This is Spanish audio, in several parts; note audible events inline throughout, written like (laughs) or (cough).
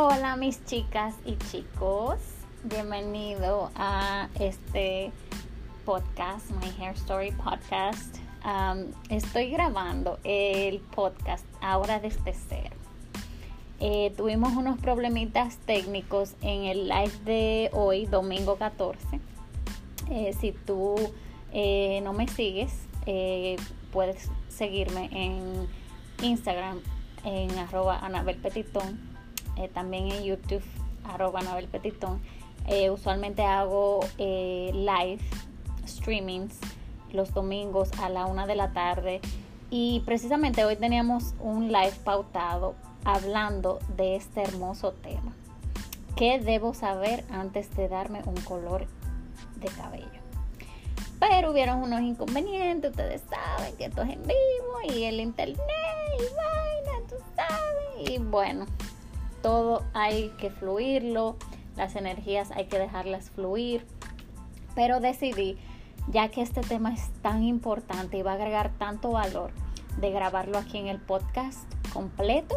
Hola mis chicas y chicos, bienvenido a este podcast, My Hair Story Podcast. Estoy grabando el podcast ahora desde cero. Eh, tuvimos unos problemitas técnicos en el live de hoy, domingo 14. Eh, si tú eh, no me sigues, puedes seguirme en Instagram en arroba Anabel Petitón eh, también en YouTube, arroba Anabel Petitón. Eh, usualmente hago eh, live streamings los domingos a la una de la tarde y precisamente hoy teníamos un live pautado hablando de este hermoso tema. ¿Qué debo saber antes de darme un color de cabello? Pero hubieron unos inconvenientes, ustedes saben que esto es en vivo y el internet y vaina, tú sabes. Y bueno, todo hay que fluirlo, las energías hay que dejarlas fluir. Pero decidí, ya que este tema es tan importante y va a agregar tanto valor, de grabarlo aquí en el podcast completo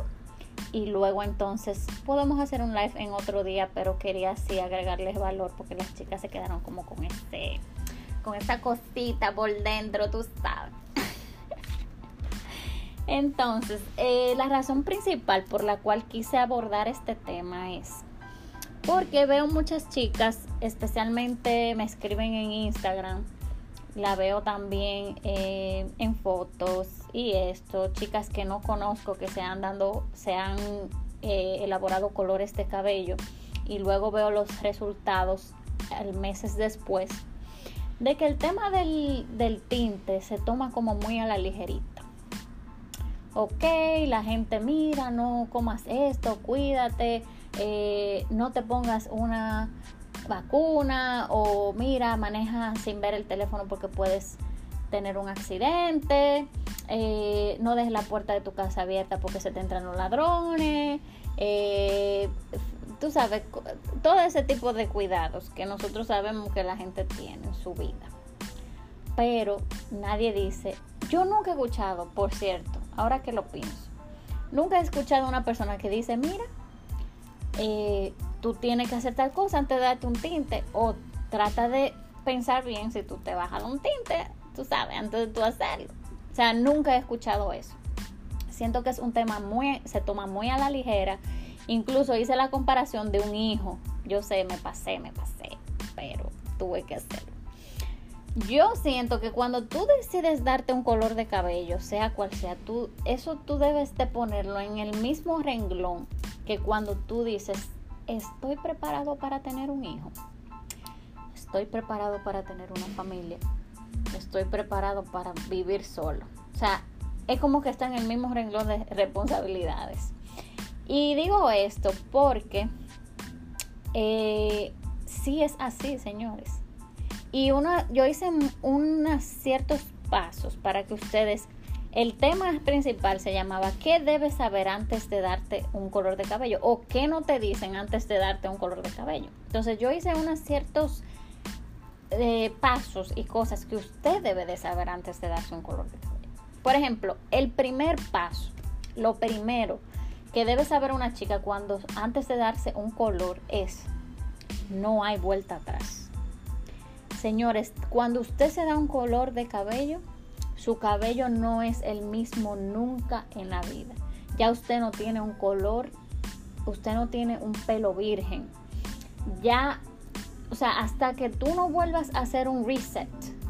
y luego entonces podemos hacer un live en otro día, pero quería así agregarles valor porque las chicas se quedaron como con este con esta cosita por dentro, tú sabes. Entonces, eh, la razón principal por la cual quise abordar este tema es porque veo muchas chicas, especialmente me escriben en Instagram, la veo también eh, en fotos y esto, chicas que no conozco que se han dando, se han eh, elaborado colores de cabello y luego veo los resultados meses después de que el tema del, del tinte se toma como muy a la ligerita ok, la gente mira, no comas esto, cuídate, eh, no te pongas una vacuna o mira, maneja sin ver el teléfono porque puedes tener un accidente, eh, no dejes la puerta de tu casa abierta porque se te entran los ladrones, eh, tú sabes, todo ese tipo de cuidados que nosotros sabemos que la gente tiene en su vida. Pero nadie dice, yo nunca he escuchado, por cierto, ahora que lo pienso, nunca he escuchado a una persona que dice, mira, eh, tú tienes que hacer tal cosa antes de darte un tinte o trata de pensar bien si tú te vas a un tinte, tú sabes, antes de tú hacerlo. O sea, nunca he escuchado eso. Siento que es un tema muy, se toma muy a la ligera. Incluso hice la comparación de un hijo. Yo sé, me pasé, me pasé, pero tuve que hacerlo. Yo siento que cuando tú decides darte un color de cabello, sea cual sea, tú, eso tú debes de ponerlo en el mismo renglón que cuando tú dices, estoy preparado para tener un hijo, estoy preparado para tener una familia, estoy preparado para vivir solo. O sea, es como que está en el mismo renglón de responsabilidades. Y digo esto porque eh, sí es así, señores. Y una, yo hice unos ciertos pasos para que ustedes, el tema principal se llamaba ¿qué debes saber antes de darte un color de cabello? o ¿qué no te dicen antes de darte un color de cabello? Entonces yo hice unos ciertos eh, pasos y cosas que usted debe de saber antes de darse un color de cabello. Por ejemplo, el primer paso, lo primero que debe saber una chica cuando antes de darse un color es no hay vuelta atrás Señores, cuando usted se da un color de cabello, su cabello no es el mismo nunca en la vida. Ya usted no tiene un color, usted no tiene un pelo virgen. Ya, o sea, hasta que tú no vuelvas a hacer un reset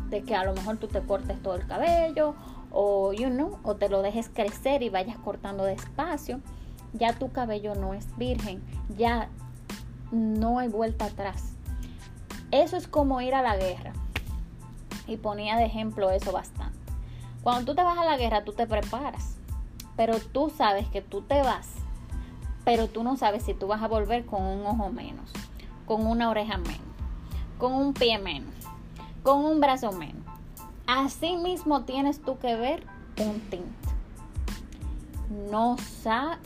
de que a lo mejor tú te cortes todo el cabello o you o te lo dejes crecer y vayas cortando despacio, ya tu cabello no es virgen, ya no hay vuelta atrás. Eso es como ir a la guerra. Y ponía de ejemplo eso bastante. Cuando tú te vas a la guerra, tú te preparas. Pero tú sabes que tú te vas. Pero tú no sabes si tú vas a volver con un ojo menos. Con una oreja menos. Con un pie menos. Con un brazo menos. Así mismo tienes tú que ver un tinte. No,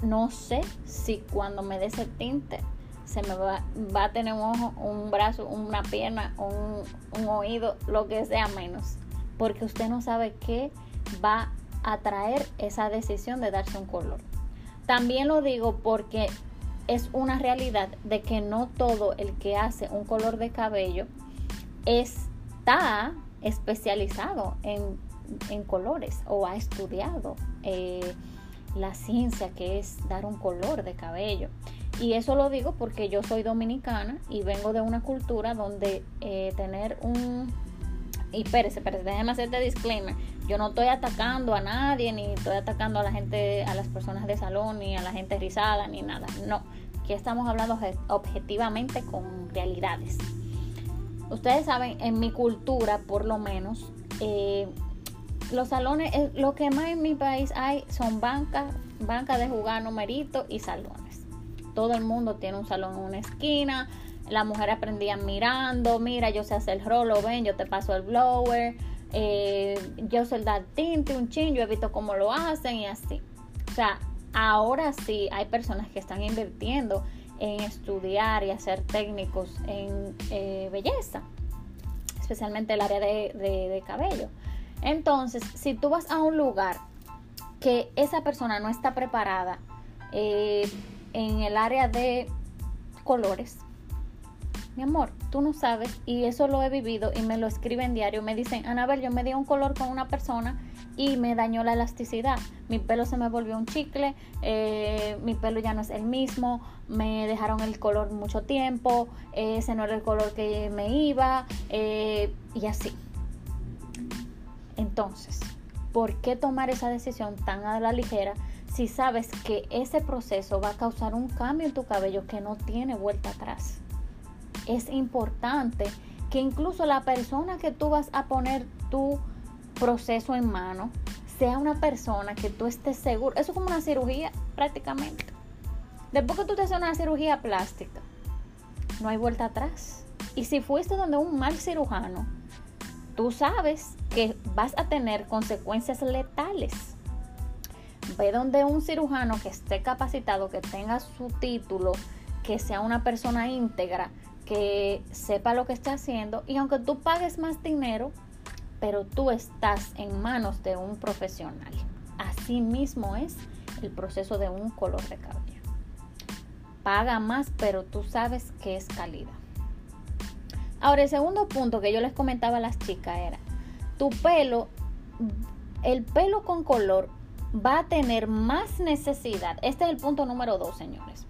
no sé si cuando me dé ese tinte se me va, va a tener un ojo, un brazo, una pierna, un, un oído, lo que sea menos. Porque usted no sabe qué va a traer esa decisión de darse un color. También lo digo porque es una realidad de que no todo el que hace un color de cabello está especializado en, colores o ha estudiado eh, la ciencia que es dar un color de cabello. Y eso lo digo porque yo soy dominicana y vengo de una cultura donde eh, tener un... Y espérese, espérese, déjeme hacer este disclaimer. Yo no estoy atacando a nadie, ni estoy atacando a la gente, a las personas de salón, ni a la gente rizada, ni nada. No, aquí estamos hablando objetivamente con realidades. Ustedes saben, en mi cultura, por lo menos, eh, los salones, eh, lo que más en mi país hay son bancas, bancas de jugar numerito y salones todo el mundo tiene un salón en una esquina. Las mujeres aprendían mirando, mira, yo sé hacer el rolo, ven, yo te paso el blower, eh, yo sé dar tinte, un chin, yo he visto cómo lo hacen y así. O sea, ahora sí hay personas que están invirtiendo en estudiar y hacer técnicos en eh, belleza, especialmente el área de, cabello. Entonces, si tú vas a un lugar que esa persona no está preparada, eh, en el área de colores. Mi amor, tú no sabes y eso lo he vivido y me lo escriben diario. Me dicen, Anabel, yo me di un color con una persona y me dañó la elasticidad. Mi pelo se me volvió un chicle, eh, mi pelo ya no es el mismo, me dejaron el color mucho tiempo, ese no era el color que me iba eh, y así. Entonces, ¿por qué tomar esa decisión tan a la ligera si sabes que ese proceso va a causar un cambio en tu cabello que no tiene vuelta atrás. Es importante que incluso la persona que tú vas a poner tu proceso en mano sea una persona que tú estés seguro. Eso es como una cirugía prácticamente. Después que tú te haces una cirugía plástica, no hay vuelta atrás. Y si fuiste donde un mal cirujano, tú sabes que vas a tener consecuencias letales ve donde un cirujano que esté capacitado, que tenga su título, que sea una persona íntegra, que sepa lo que está haciendo y aunque tú pagues más dinero, pero tú estás en manos de un profesional. Así mismo es el proceso de un color de cabello. Paga más, pero tú sabes que es calidad. Ahora, el segundo punto que yo les comentaba a las chicas era, tu pelo, el pelo con color va a tener más necesidad, este es el punto número dos, señores,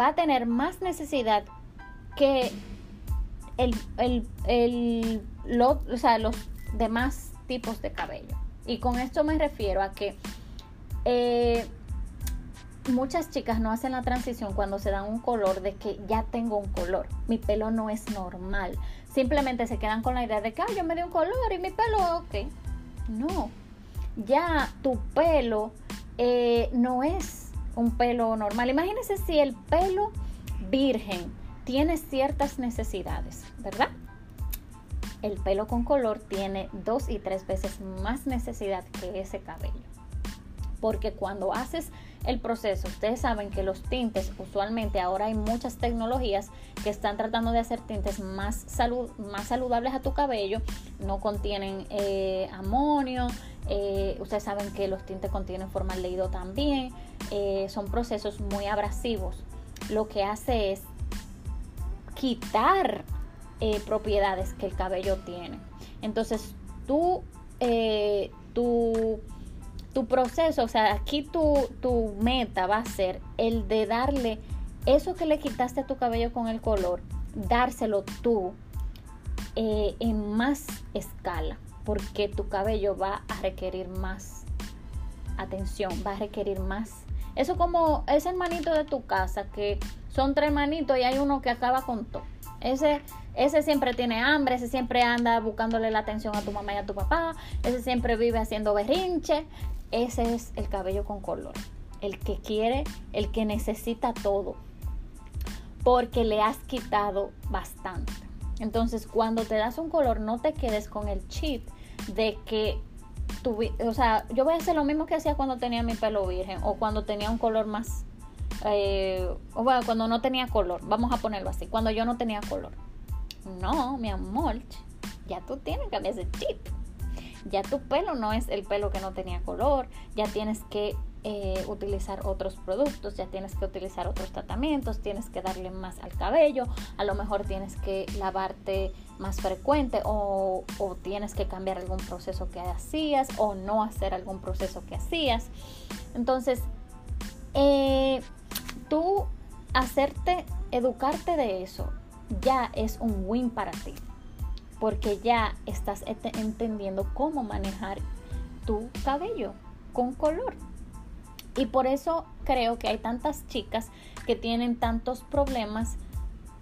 va a tener más necesidad que el, el, los demás tipos de cabello. Y con esto me refiero a que eh, muchas chicas no hacen la transición cuando se dan un color de que ya tengo un color, mi pelo no es normal. Simplemente se quedan con la idea de que yo me di un color y mi pelo, ok. No, ya tu pelo eh, no es un pelo normal. Imagínense si el pelo virgen tiene ciertas necesidades, ¿verdad? El pelo con color tiene dos y tres veces más necesidad que ese cabello. Porque cuando haces el proceso, ustedes saben que los tintes, usualmente ahora hay muchas tecnologías que están tratando de hacer tintes más, más saludables a tu cabello, no contienen eh, amonio, eh, ustedes saben que los tintes contienen formaldehído también. Eh, son procesos muy abrasivos. Lo que hace es quitar propiedades que el cabello tiene. Entonces, tú, tu, tu, proceso, o sea, aquí tu, tu meta va a ser el de darle eso que le quitaste a tu cabello con el color, dárselo tú en más escala porque tu cabello va a requerir más atención, va a requerir más. Eso como ese hermanito de tu casa, que son tres hermanitos y hay uno que acaba con todo. Ese, ese siempre tiene hambre, ese siempre anda buscándole la atención a tu mamá y a tu papá, ese siempre vive haciendo berrinche. Ese es el cabello con color. El que quiere, el que necesita todo. Porque le has quitado bastante. Entonces, cuando te das un color, no te quedes con el chip de que tu, o sea, yo voy a hacer lo mismo que hacía cuando tenía mi pelo virgen o cuando tenía un color más, eh, o bueno, cuando no tenía color, vamos a ponerlo así, cuando yo no tenía color. No, mi amor, ya tú tienes que cambiar ese chip. Ya tu pelo no es el pelo que no tenía color, ya tienes que eh, utilizar otros productos, ya tienes que utilizar otros tratamientos, tienes que darle más al cabello, a lo mejor tienes que lavarte más frecuente o, tienes que cambiar algún proceso que hacías o no hacer algún proceso que hacías. Entonces, eh, tú hacerte, educarte de eso, ya es un win para ti, porque ya estás entendiendo cómo manejar tu cabello con color. Y por eso creo que hay tantas chicas que tienen tantos problemas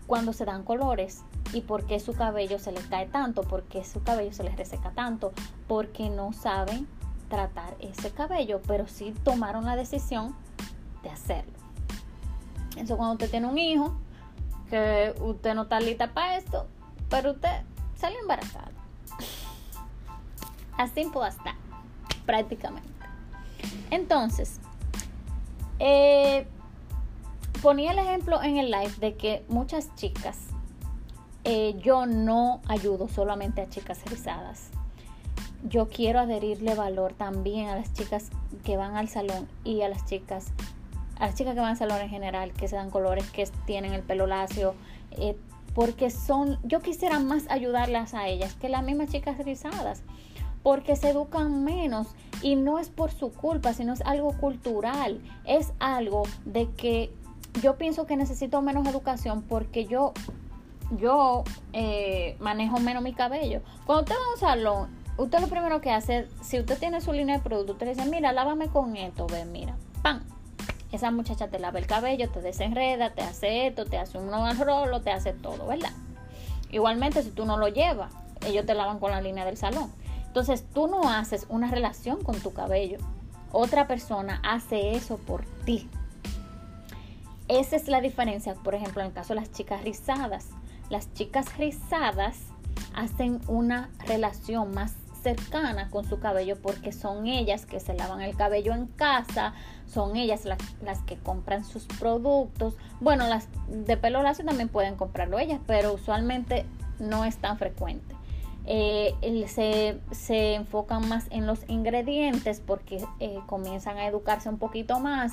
cuando se dan colores y por qué su cabello se les cae tanto, por qué su cabello se les reseca tanto, porque no saben tratar ese cabello, pero sí tomaron la decisión de hacerlo. Eso cuando usted tiene un hijo, que usted no está lista para esto, pero usted sale embarazada. Así puede estar, prácticamente. Entonces, eh, ponía el ejemplo en el live de que muchas chicas, eh, yo no ayudo solamente a chicas rizadas. Yo quiero adherirle valor también a las chicas que van al salón y a las chicas, a las chicas que van al salón en general, que se dan colores, que tienen el pelo lacio, eh, porque son, yo quisiera más ayudarlas a ellas que las mismas chicas rizadas porque se educan menos y no es por su culpa, sino es algo cultural, es algo de que yo pienso que necesito menos educación porque yo, yo eh, manejo menos mi cabello. Cuando usted va a un salón, usted lo primero que hace, si usted tiene su línea de producto, usted le dice, mira, lávame con esto, ve, mira, ¡pam! Esa muchacha te lava el cabello, te desenreda, te hace esto, te hace un rolo, te hace todo, ¿verdad? Igualmente, si tú no lo llevas, ellos te lavan con la línea del salón. Entonces tú no haces una relación con tu cabello. Otra persona hace eso por ti. Esa es la diferencia, por ejemplo, en el caso de las chicas rizadas. Las chicas rizadas hacen una relación más cercana con su cabello porque son ellas que se lavan el cabello en casa, son ellas las, las, que compran sus productos. Bueno, las de pelo lacio también pueden comprarlo ellas, pero usualmente no es tan frecuente. Eh, se, enfocan más en los ingredientes porque eh, comienzan a educarse un poquito más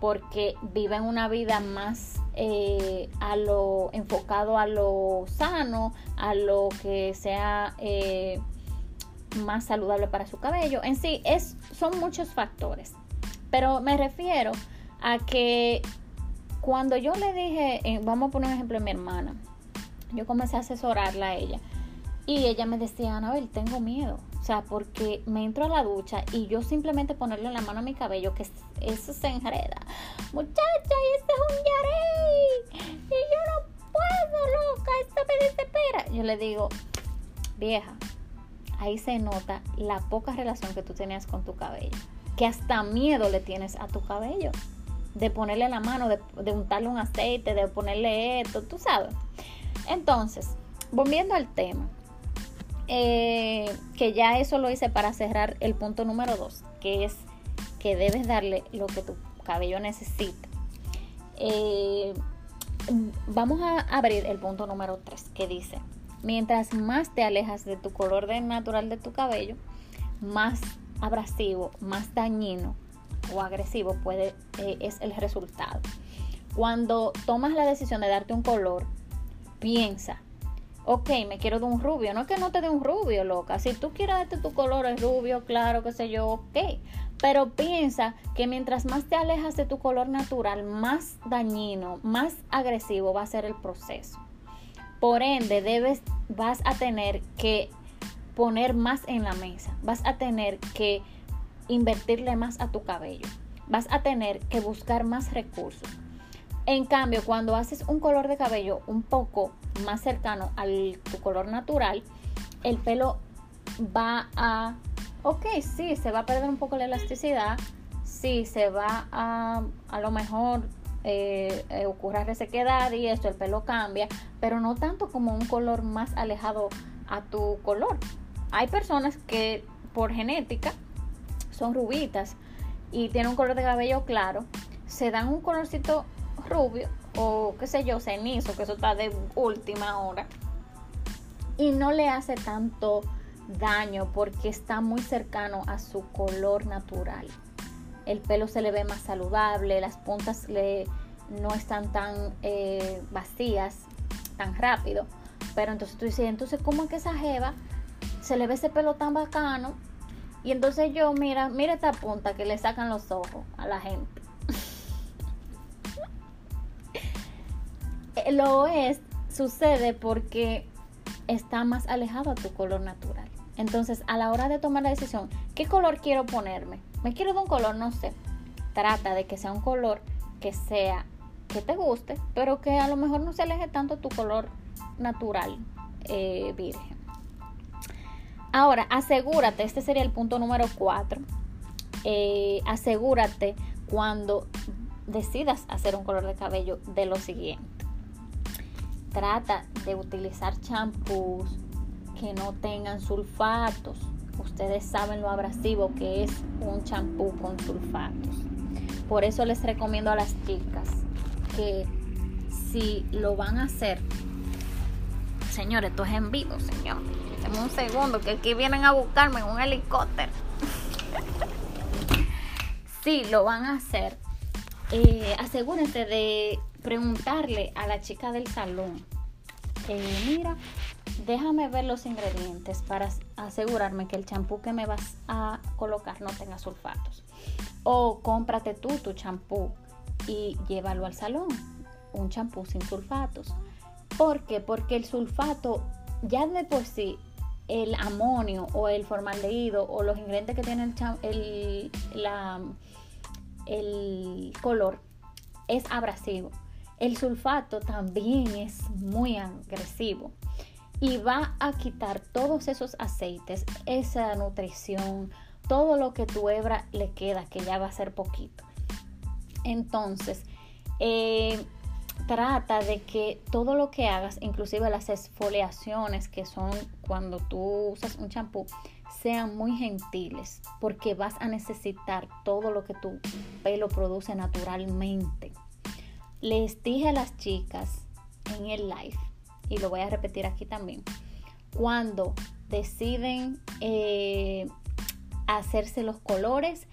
porque viven una vida más eh, a lo enfocado a lo sano, a lo que sea más saludable para su cabello. En sí, es, son muchos factores. Pero me refiero a que cuando yo le dije, vamos a poner un ejemplo de mi hermana, yo comencé a asesorarla a ella y ella me decía, Anabel, tengo miedo. O sea, porque me entro a la ducha y yo simplemente ponerle la mano a mi cabello, que eso se enreda. Muchacha, y este es un yarey. Y yo no puedo, loca, esto me desespera. Yo le digo, vieja, ahí se nota la poca relación que tú tenías con tu cabello. Que hasta miedo le tienes a tu cabello. De ponerle la mano, de, untarle un aceite, de ponerle esto, tú sabes. Entonces, volviendo al tema eh, que ya eso lo hice para cerrar el punto número dos, que es que debes darle lo que tu cabello necesita. Eh, vamos a abrir el punto número 3 que dice, mientras más te alejas de tu color natural de tu cabello, más abrasivo, más dañino o agresivo puede, eh, es el resultado. Cuando tomas la decisión de darte un color, piensa ok, me quiero de un rubio. No es que no te dé un rubio, loca. Si tú quieres darte tu color es rubio, claro, qué sé yo, ok. Pero piensa que mientras más te alejas de tu color natural, más dañino, más agresivo va a ser el proceso. Por ende, debes, vas a tener que poner más en la mesa. Vas a tener que invertirle más a tu cabello. Vas a tener que buscar más recursos. En cambio, cuando haces un color de cabello un poco más cercano al tu color natural, el pelo va a, ok, sí, se va a perder un poco la elasticidad, sí, se va a, a lo mejor eh, eh, ocurra resequedad y esto, el pelo cambia, pero no tanto como un color más alejado a tu color. Hay personas que por genética son rubitas y tienen un color de cabello claro, se dan un colorcito rubio o qué sé yo, cenizo, que eso está de última hora. Y no le hace tanto daño porque está muy cercano a su color natural. el pelo se le ve más saludable, las puntas no están tan eh, vacías, tan rápido. Pero entonces tú dices, entonces, ¿cómo es que esa jeva se le ve ese pelo tan bacano? Y entonces yo, mira, mira esta punta que le sacan los ojos a la gente. (laughs) Lo es, sucede porque está más alejado a tu color natural. Entonces, a la hora de tomar la decisión, ¿qué color quiero ponerme? Me quiero de un color, no sé. Trata de que sea un color que sea que te guste, pero que a lo mejor no se aleje tanto tu color natural eh, virgen. Ahora, asegúrate, este sería el punto número 4. Eh, asegúrate cuando decidas hacer un color de cabello de lo siguiente. Trata de utilizar champús que no tengan sulfatos. Ustedes saben lo abrasivo que es un champú con sulfatos. Por eso les recomiendo a las chicas que si lo van a hacer, señores, esto es en vivo, señor. Un segundo, que aquí vienen a buscarme en un helicóptero. (laughs) si lo van a hacer, eh, asegúrense de preguntarle a la chica del salón, eh, mira, déjame ver los ingredientes para asegurarme que el champú que me vas a colocar no tenga sulfatos. O cómprate tú tu champú y llévalo al salón, un champú sin sulfatos. ¿Por qué? Porque el sulfato ya de por sí el amonio o el formaldehído o los ingredientes que tienen el, el color es abrasivo. El sulfato también es muy agresivo y va a quitar todos esos aceites, esa nutrición, todo lo que tu hebra le queda, que ya va a ser poquito. Entonces, eh, trata de que todo lo que hagas, inclusive las exfoliaciones que son cuando tú usas un champú, sean muy gentiles, porque vas a necesitar todo lo que tu pelo produce naturalmente. Les dije a las chicas en el live, y lo voy a repetir aquí también, cuando deciden eh, hacerse los colores,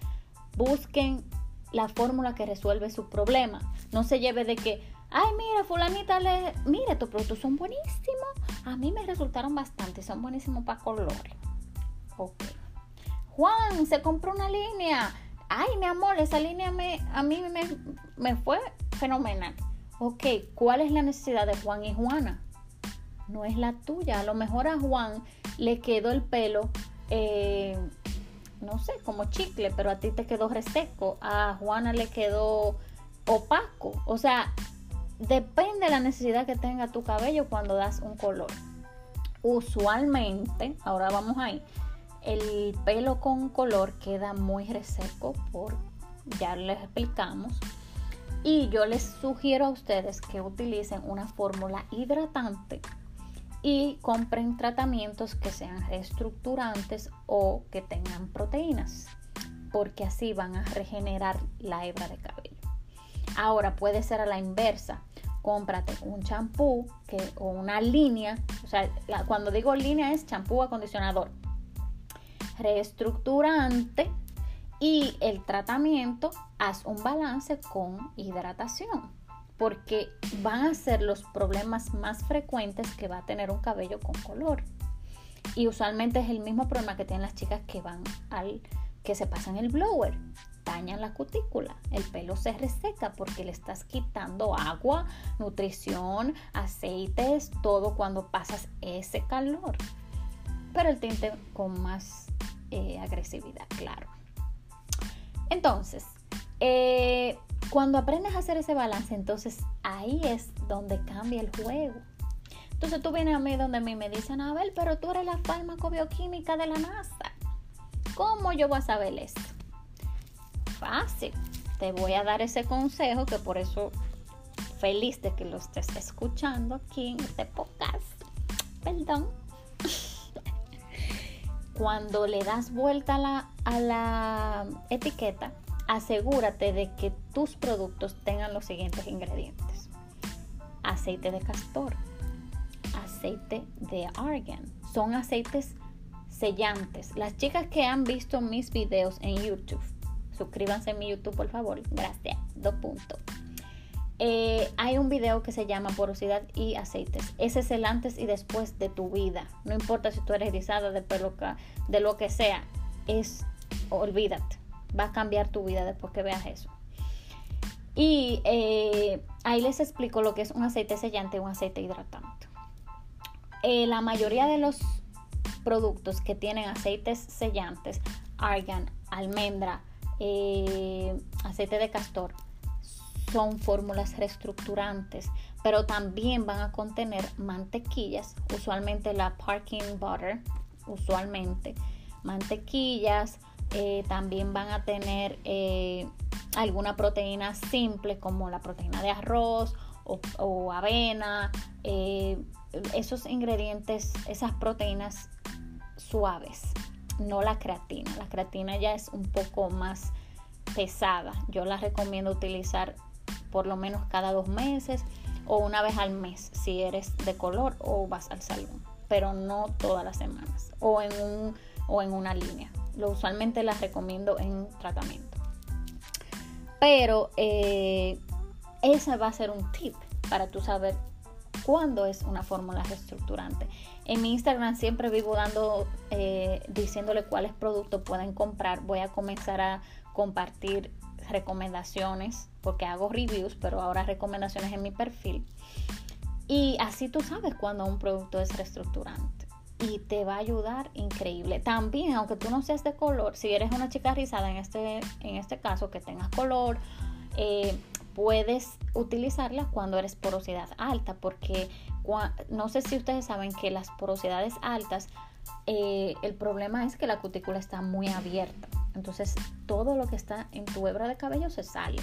busquen la fórmula que resuelve su problema. No se lleve de que, ay, mira, fulanita, le... mira, estos productos son buenísimos. A mí me resultaron bastante, son buenísimos para colores. Ok. Juan, se compró una línea. Ay, mi amor, esa línea me, a mí me, me fue fenomenal. Ok, ¿cuál es la necesidad de Juan y Juana? No es la tuya. A lo mejor a Juan le quedó el pelo, eh, no sé, como chicle, pero a ti te quedó reseco. A Juana le quedó opaco. O sea, depende de la necesidad que tenga tu cabello cuando das un color. Usualmente, ahora vamos ahí, el pelo con color queda muy reseco por, ya les explicamos, y yo les sugiero a ustedes que utilicen una fórmula hidratante y compren tratamientos que sean reestructurantes o que tengan proteínas, porque así van a regenerar la hebra de cabello. Ahora puede ser a la inversa. Cómprate un champú o una línea, o sea, cuando digo línea es champú acondicionador, reestructurante y el tratamiento, haz un balance con hidratación, porque van a ser los problemas más frecuentes que va a tener un cabello con color. Y usualmente es el mismo problema que tienen las chicas que van al que se pasan el blower, dañan la cutícula, el pelo se reseca porque le estás quitando agua, nutrición, aceites, todo cuando pasas ese calor. Pero el tinte con más eh, agresividad, claro. Entonces, eh, cuando aprendes a hacer ese balance, entonces ahí es donde cambia el juego. Entonces tú vienes a mí donde a mí me dicen, Abel, pero tú eres la farmacobioquímica de la NASA. ¿Cómo yo voy a saber esto? Fácil. Te voy a dar ese consejo que por eso feliz de que lo estés escuchando aquí en este podcast. Perdón. (laughs) Cuando le das vuelta a la, a la etiqueta, asegúrate de que tus productos tengan los siguientes ingredientes. Aceite de castor, aceite de argan. Son aceites sellantes. Las chicas que han visto mis videos en YouTube, suscríbanse a mi YouTube, por favor. Gracias. Dos puntos. Eh, hay un video que se llama Porosidad y Aceites. Ese es el antes y después de tu vida. No importa si tú eres rizada de pelo, de lo que sea. Es, olvídate. Va a cambiar tu vida después que veas eso. Y eh, ahí les explico lo que es un aceite sellante y un aceite hidratante. Eh, la mayoría de los productos que tienen aceites sellantes, argan, almendra, aceite de castor, son fórmulas reestructurantes, pero también van a contener mantequillas, usualmente la parking butter, usualmente. Mantequillas, eh, también van a tener eh, alguna proteína simple como la proteína de arroz o, avena, eh, esos ingredientes, esas proteínas suaves, no la creatina. La creatina ya es un poco más pesada. Yo la recomiendo utilizar por lo menos cada dos meses o una vez al mes si eres de color o vas al salón, pero no todas las semanas o en, un, o en una línea. Lo usualmente las recomiendo en tratamiento. Pero eh, ese va a ser un tip para tú saber cuándo es una fórmula reestructurante. En mi Instagram siempre vivo dando, eh, diciéndole cuáles productos pueden comprar. Voy a comenzar a compartir recomendaciones, porque hago reviews, pero ahora recomendaciones en mi perfil. Y así tú sabes cuando un producto es reestructurante. Y te va a ayudar increíble. También, aunque tú no seas de color, si eres una chica rizada en este, en este caso, que tengas color, eh, puedes utilizarla cuando eres porosidad alta, porque no sé si ustedes saben que las porosidades altas, eh, el problema es que la cutícula está muy abierta. Entonces todo lo que está en tu hebra de cabello se sale.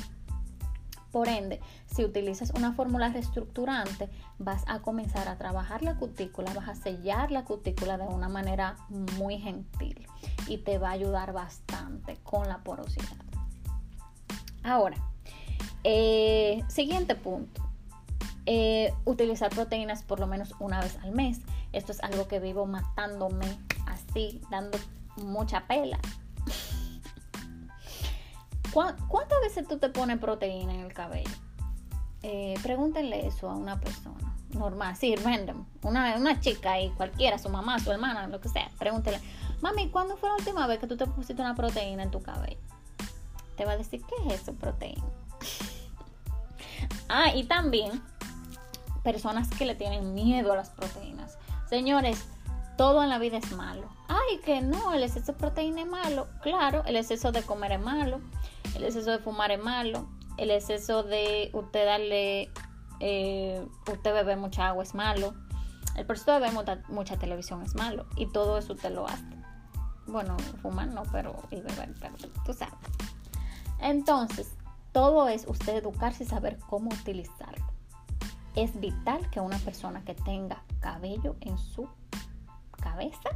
Por ende, si utilizas una fórmula reestructurante, vas a comenzar a trabajar la cutícula, vas a sellar la cutícula de una manera muy gentil y te va a ayudar bastante con la porosidad. Ahora, eh, siguiente punto. Eh, utilizar proteínas por lo menos una vez al mes. Esto es algo que vivo matándome así, dando mucha pela. (laughs) ¿Cuántas veces tú te pones proteína en el cabello? Eh, pregúntenle eso a una persona normal, sí, random, una, una chica y cualquiera, su mamá, su hermana, lo que sea. Pregúntenle, mami, ¿cuándo fue la última vez que tú te pusiste una proteína en tu cabello? Te va a decir, ¿qué es eso, proteína? (laughs) ah, y también personas que le tienen miedo a las proteínas. Señores, todo en la vida es malo. Ay, que no, el exceso de proteína es malo. Claro, el exceso de comer es malo el exceso de fumar es malo, el exceso de usted darle, eh, usted bebe mucha agua es malo, el proceso de ver mucha, televisión es malo y todo eso usted lo hace. Bueno, fumar no, pero y beber, pero tú sabes. Entonces, todo es usted educarse y saber cómo utilizarlo. Es vital que una persona que tenga cabello en su cabeza,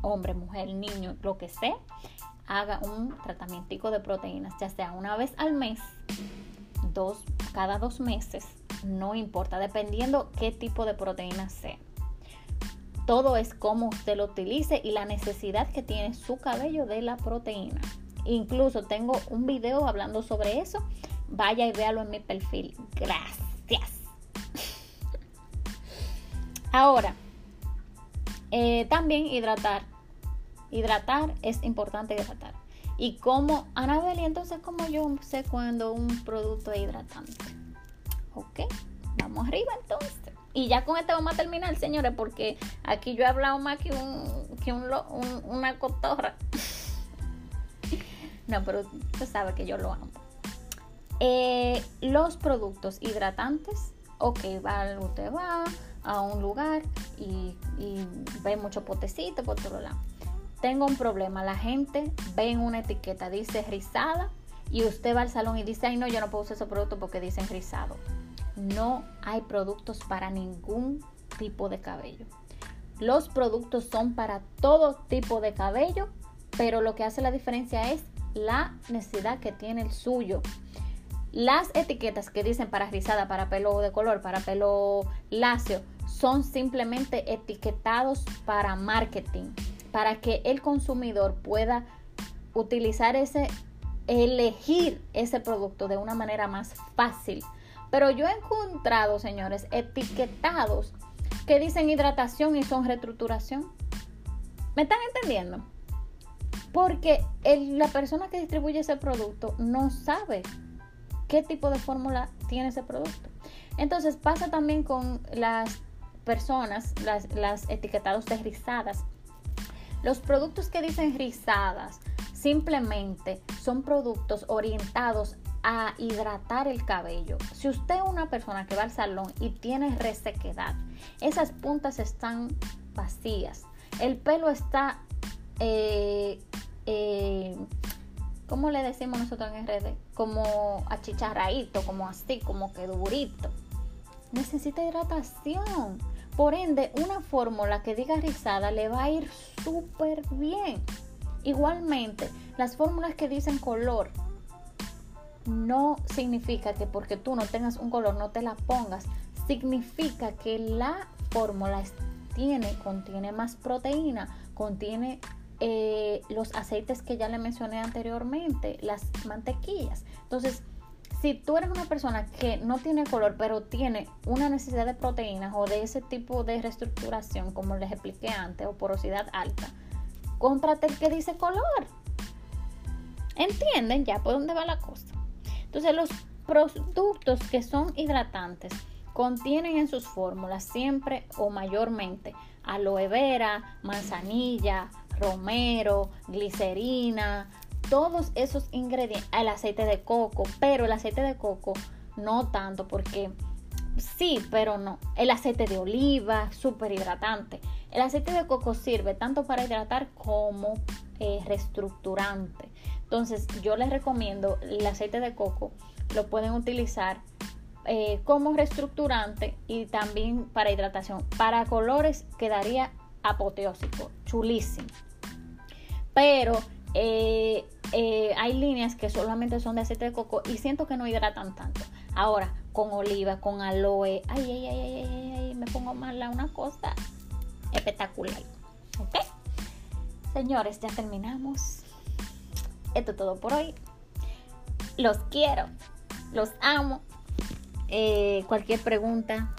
hombre, mujer, niño, lo que sea, haga un tratamiento de proteínas, ya sea una vez al mes, dos, cada dos meses, no importa, dependiendo qué tipo de proteína sea. Todo es cómo usted lo utilice y la necesidad que tiene su cabello de la proteína. Incluso tengo un video hablando sobre eso. Vaya y véalo en mi perfil. Gracias. Ahora, eh, también hidratar Hidratar es importante hidratar. Y como Anabel, entonces como yo sé cuando un producto es hidratante. Ok, vamos arriba entonces. Y ya con esto vamos a terminar, señores, porque aquí yo he hablado más que, un, que un, una cotorra. (laughs) no, pero usted sabe que yo lo amo. Eh, los productos hidratantes, ok, va, usted va a un lugar y, ve mucho potecito por tengo un problema. La gente ve en una etiqueta, dice rizada, y usted va al salón y dice, ay no, yo no puedo usar esos productos porque dicen rizado. No hay productos para ningún tipo de cabello. Los productos son para todo tipo de cabello, pero lo que hace la diferencia es la necesidad que tiene el suyo. Las etiquetas que dicen para rizada, para pelo de color, para pelo lacio, son simplemente etiquetados para marketing para que el consumidor pueda utilizar ese elegir ese producto de una manera más fácil. Pero yo he encontrado, señores, etiquetados que dicen hidratación y son reestructuración. ¿Me están entendiendo? Porque la persona que distribuye ese producto no sabe qué tipo de fórmula tiene ese producto. Entonces pasa también con las personas, las, las etiquetados de rizadas. Los productos que dicen rizadas simplemente son productos orientados a hidratar el cabello. Si usted es una persona que va al salón y tiene resequedad, esas puntas están vacías, el pelo está, eh, eh, ¿cómo le decimos nosotros en redes? Como achicharradito, como así, como que durito. Necesita hidratación. Por ende, una fórmula que diga rizada le va a ir súper bien. Igualmente, las fórmulas que dicen color no significa que porque tú no tengas un color no te la pongas. Significa que la fórmula tiene, contiene más proteína, contiene eh, los aceites que ya le mencioné anteriormente, las mantequillas. Entonces, si tú eres una persona que no tiene color, pero tiene una necesidad de proteínas o de ese tipo de reestructuración, como les expliqué antes, o porosidad alta, cómprate el que dice color. ¿Entienden ya por dónde va la cosa? Entonces los productos que son hidratantes contienen en sus fórmulas siempre o mayormente aloe vera, manzanilla, romero, glicerina, todos esos ingredientes, el aceite de coco, pero el aceite de coco no tanto porque sí, pero no. El aceite de oliva, súper hidratante. El aceite de coco sirve tanto para hidratar como eh, reestructurante. Entonces yo les recomiendo el aceite de coco, lo pueden utilizar eh, como reestructurante y también para hidratación. Para colores quedaría apoteósico, chulísimo. Pero eh, eh, hay líneas que solamente son de aceite de coco y siento que no hidratan tanto. Ahora, con oliva, con aloe, ay, ay, ay, ay, ay, ay me pongo mala una cosa espectacular. ¿Ok? Señores, ya terminamos. Esto es todo por hoy. Los quiero, los amo. Eh, cualquier pregunta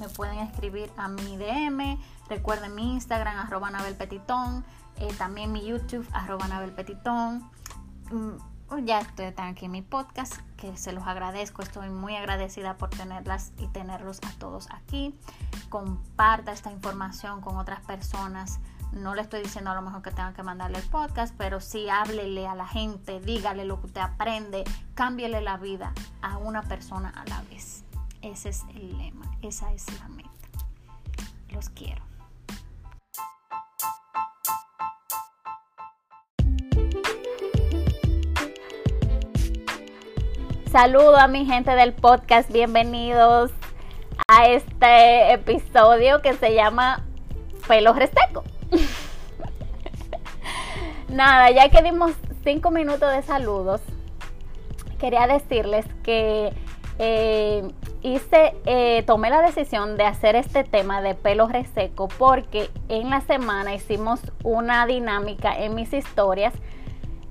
me pueden escribir a mi DM. Recuerden mi Instagram, arroba. Eh, también mi YouTube, arroba Nabel Petitón. Mm, ya estoy aquí en mi podcast, que se los agradezco. Estoy muy agradecida por tenerlas y tenerlos a todos aquí. Comparta esta información con otras personas no le estoy diciendo a lo mejor que tenga que mandarle el podcast, pero sí háblele a la gente, dígale lo que usted aprende, cámbiele la vida a una persona a la vez. Ese es el lema, esa es la meta. Los quiero. Saludo a mi gente del podcast, bienvenidos a este episodio que se llama Pelo Reseco. (laughs) Nada, ya que dimos cinco minutos de saludos, quería decirles que eh, hice, eh, tomé la decisión de hacer este tema de pelo reseco porque en la semana hicimos una dinámica en mis historias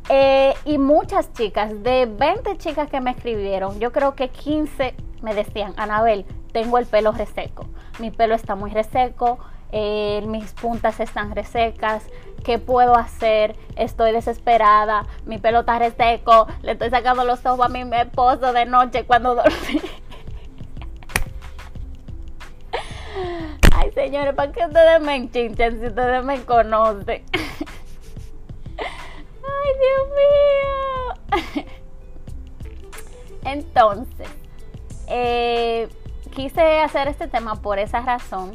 eh, y muchas chicas, de 20 chicas que me escribieron, yo creo que 15 me decían, Anabel, tengo el pelo reseco, mi pelo está muy reseco, eh, mis puntas están resecas, ¿qué puedo hacer? Estoy desesperada, mi pelo está reseco, le estoy sacando los ojos a mi esposo de noche cuando dormí. (laughs) Ay, señores, ¿para qué ustedes me enchinchan si ustedes me conocen? (laughs) Ay, Dios mío. (laughs) Entonces, eh, quise hacer este tema por esa razón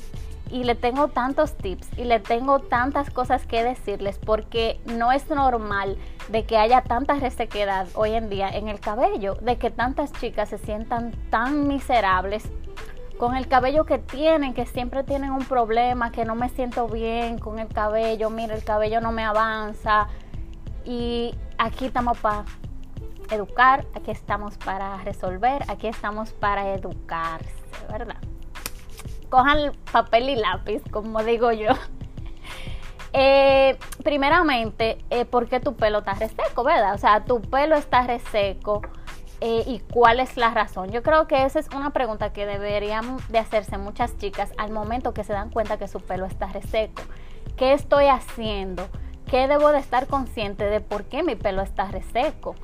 y le tengo tantos tips y le tengo tantas cosas que decirles porque no es normal de que haya tanta resequedad hoy en día en el cabello, de que tantas chicas se sientan tan miserables con el cabello que tienen, que siempre tienen un problema, que no me siento bien con el cabello, mira, el cabello no me avanza. Y aquí estamos para educar, aquí estamos para resolver, aquí estamos para educarse, ¿verdad? cojan papel y lápiz, como digo yo. (laughs) Eh, primeramente, eh, ¿por qué tu pelo está reseco, verdad? O sea, tu pelo está reseco eh, y cuál es la razón. Yo creo que esa es una pregunta que deberían de hacerse muchas chicas al momento que se dan cuenta que su pelo está reseco. ¿Qué estoy haciendo? ¿Qué debo de estar consciente de por qué mi pelo está reseco?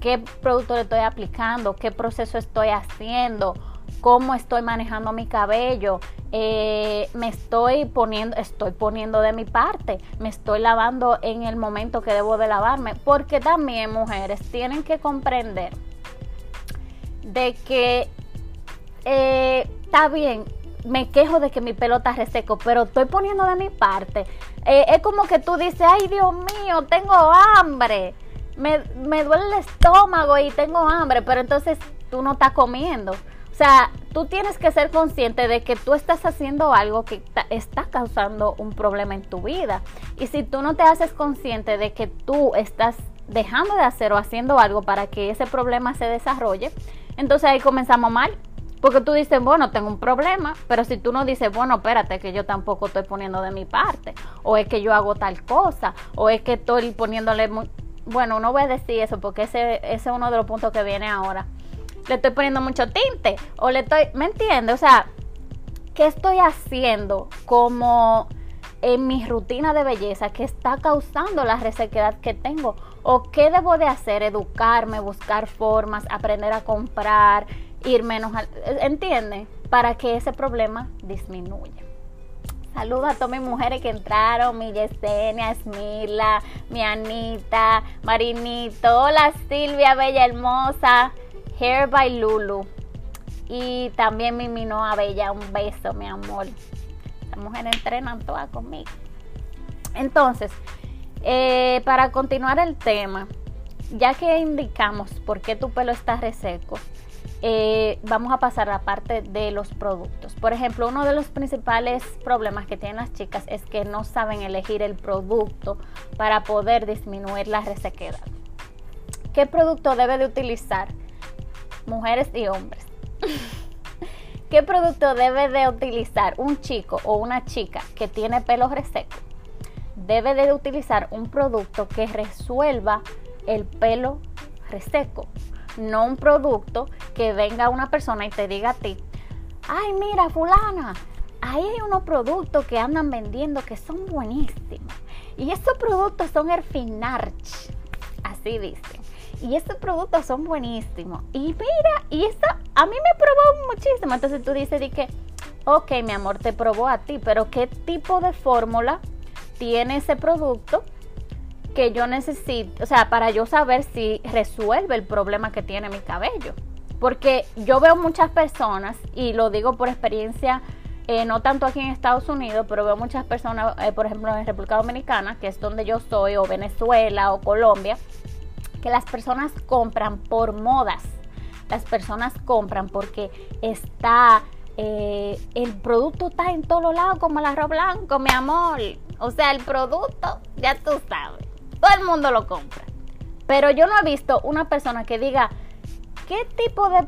¿Qué producto le estoy aplicando? ¿Qué proceso estoy haciendo? cómo estoy manejando mi cabello, eh, me estoy poniendo, estoy poniendo de mi parte, me estoy lavando en el momento que debo de lavarme, porque también mujeres tienen que comprender de que eh, está bien, me quejo de que mi pelo está reseco, pero estoy poniendo de mi parte. Eh, es como que tú dices, ay Dios mío, tengo hambre, me, me duele el estómago y tengo hambre, pero entonces tú no estás comiendo. O sea, tú tienes que ser consciente de que tú estás haciendo algo que está causando un problema en tu vida. Y si tú no te haces consciente de que tú estás dejando de hacer o haciendo algo para que ese problema se desarrolle, entonces ahí comenzamos mal. Porque tú dices, bueno, tengo un problema, pero si tú no dices, bueno, espérate, que yo tampoco estoy poniendo de mi parte, o es que yo hago tal cosa, o es que estoy poniéndole, bueno, no voy a decir eso porque ese, ese es uno de los puntos que viene ahora le estoy poniendo mucho tinte o le estoy, ¿me entiendes? O sea, ¿qué estoy haciendo como en mi rutina de belleza que está causando la resequedad que tengo? ¿O qué debo de hacer? Educarme, buscar formas, aprender a comprar, ir menos al... ¿Entiendes? Para que ese problema disminuya. Saludos a todas mis mujeres que entraron, mi Yesenia, Esmila, mi Anita, Marinito, hola Silvia, bella hermosa. Hair by Lulu. Y también mi Minoa Bella, un beso, mi amor. La mujer entrenan toda conmigo. Entonces, eh, para continuar el tema, ya que indicamos por qué tu pelo está reseco, eh, vamos a pasar a la parte de los productos. Por ejemplo, uno de los principales problemas que tienen las chicas es que no saben elegir el producto para poder disminuir la resequedad. ¿Qué producto debe de utilizar? mujeres y hombres. (laughs) ¿Qué producto debe de utilizar un chico o una chica que tiene pelo reseco? Debe de utilizar un producto que resuelva el pelo reseco, no un producto que venga una persona y te diga a ti, ay mira fulana, ahí hay unos productos que andan vendiendo que son buenísimos. Y estos productos son el Finarch, así dicen y estos productos son buenísimos. Y mira, y esto a mí me probó muchísimo. Entonces tú dices de que, ok, mi amor, te probó a ti, pero ¿qué tipo de fórmula tiene ese producto que yo necesito? O sea, para yo saber si resuelve el problema que tiene mi cabello. Porque yo veo muchas personas, y lo digo por experiencia, eh, no tanto aquí en Estados Unidos, pero veo muchas personas, eh, por ejemplo, en República Dominicana, que es donde yo soy, o Venezuela, o Colombia, que las personas compran por modas. Las personas compran porque está, eh, el producto está en todos lados como el arroz blanco, mi amor. O sea, el producto, ya tú sabes, todo el mundo lo compra. Pero yo no he visto una persona que diga, ¿qué tipo de,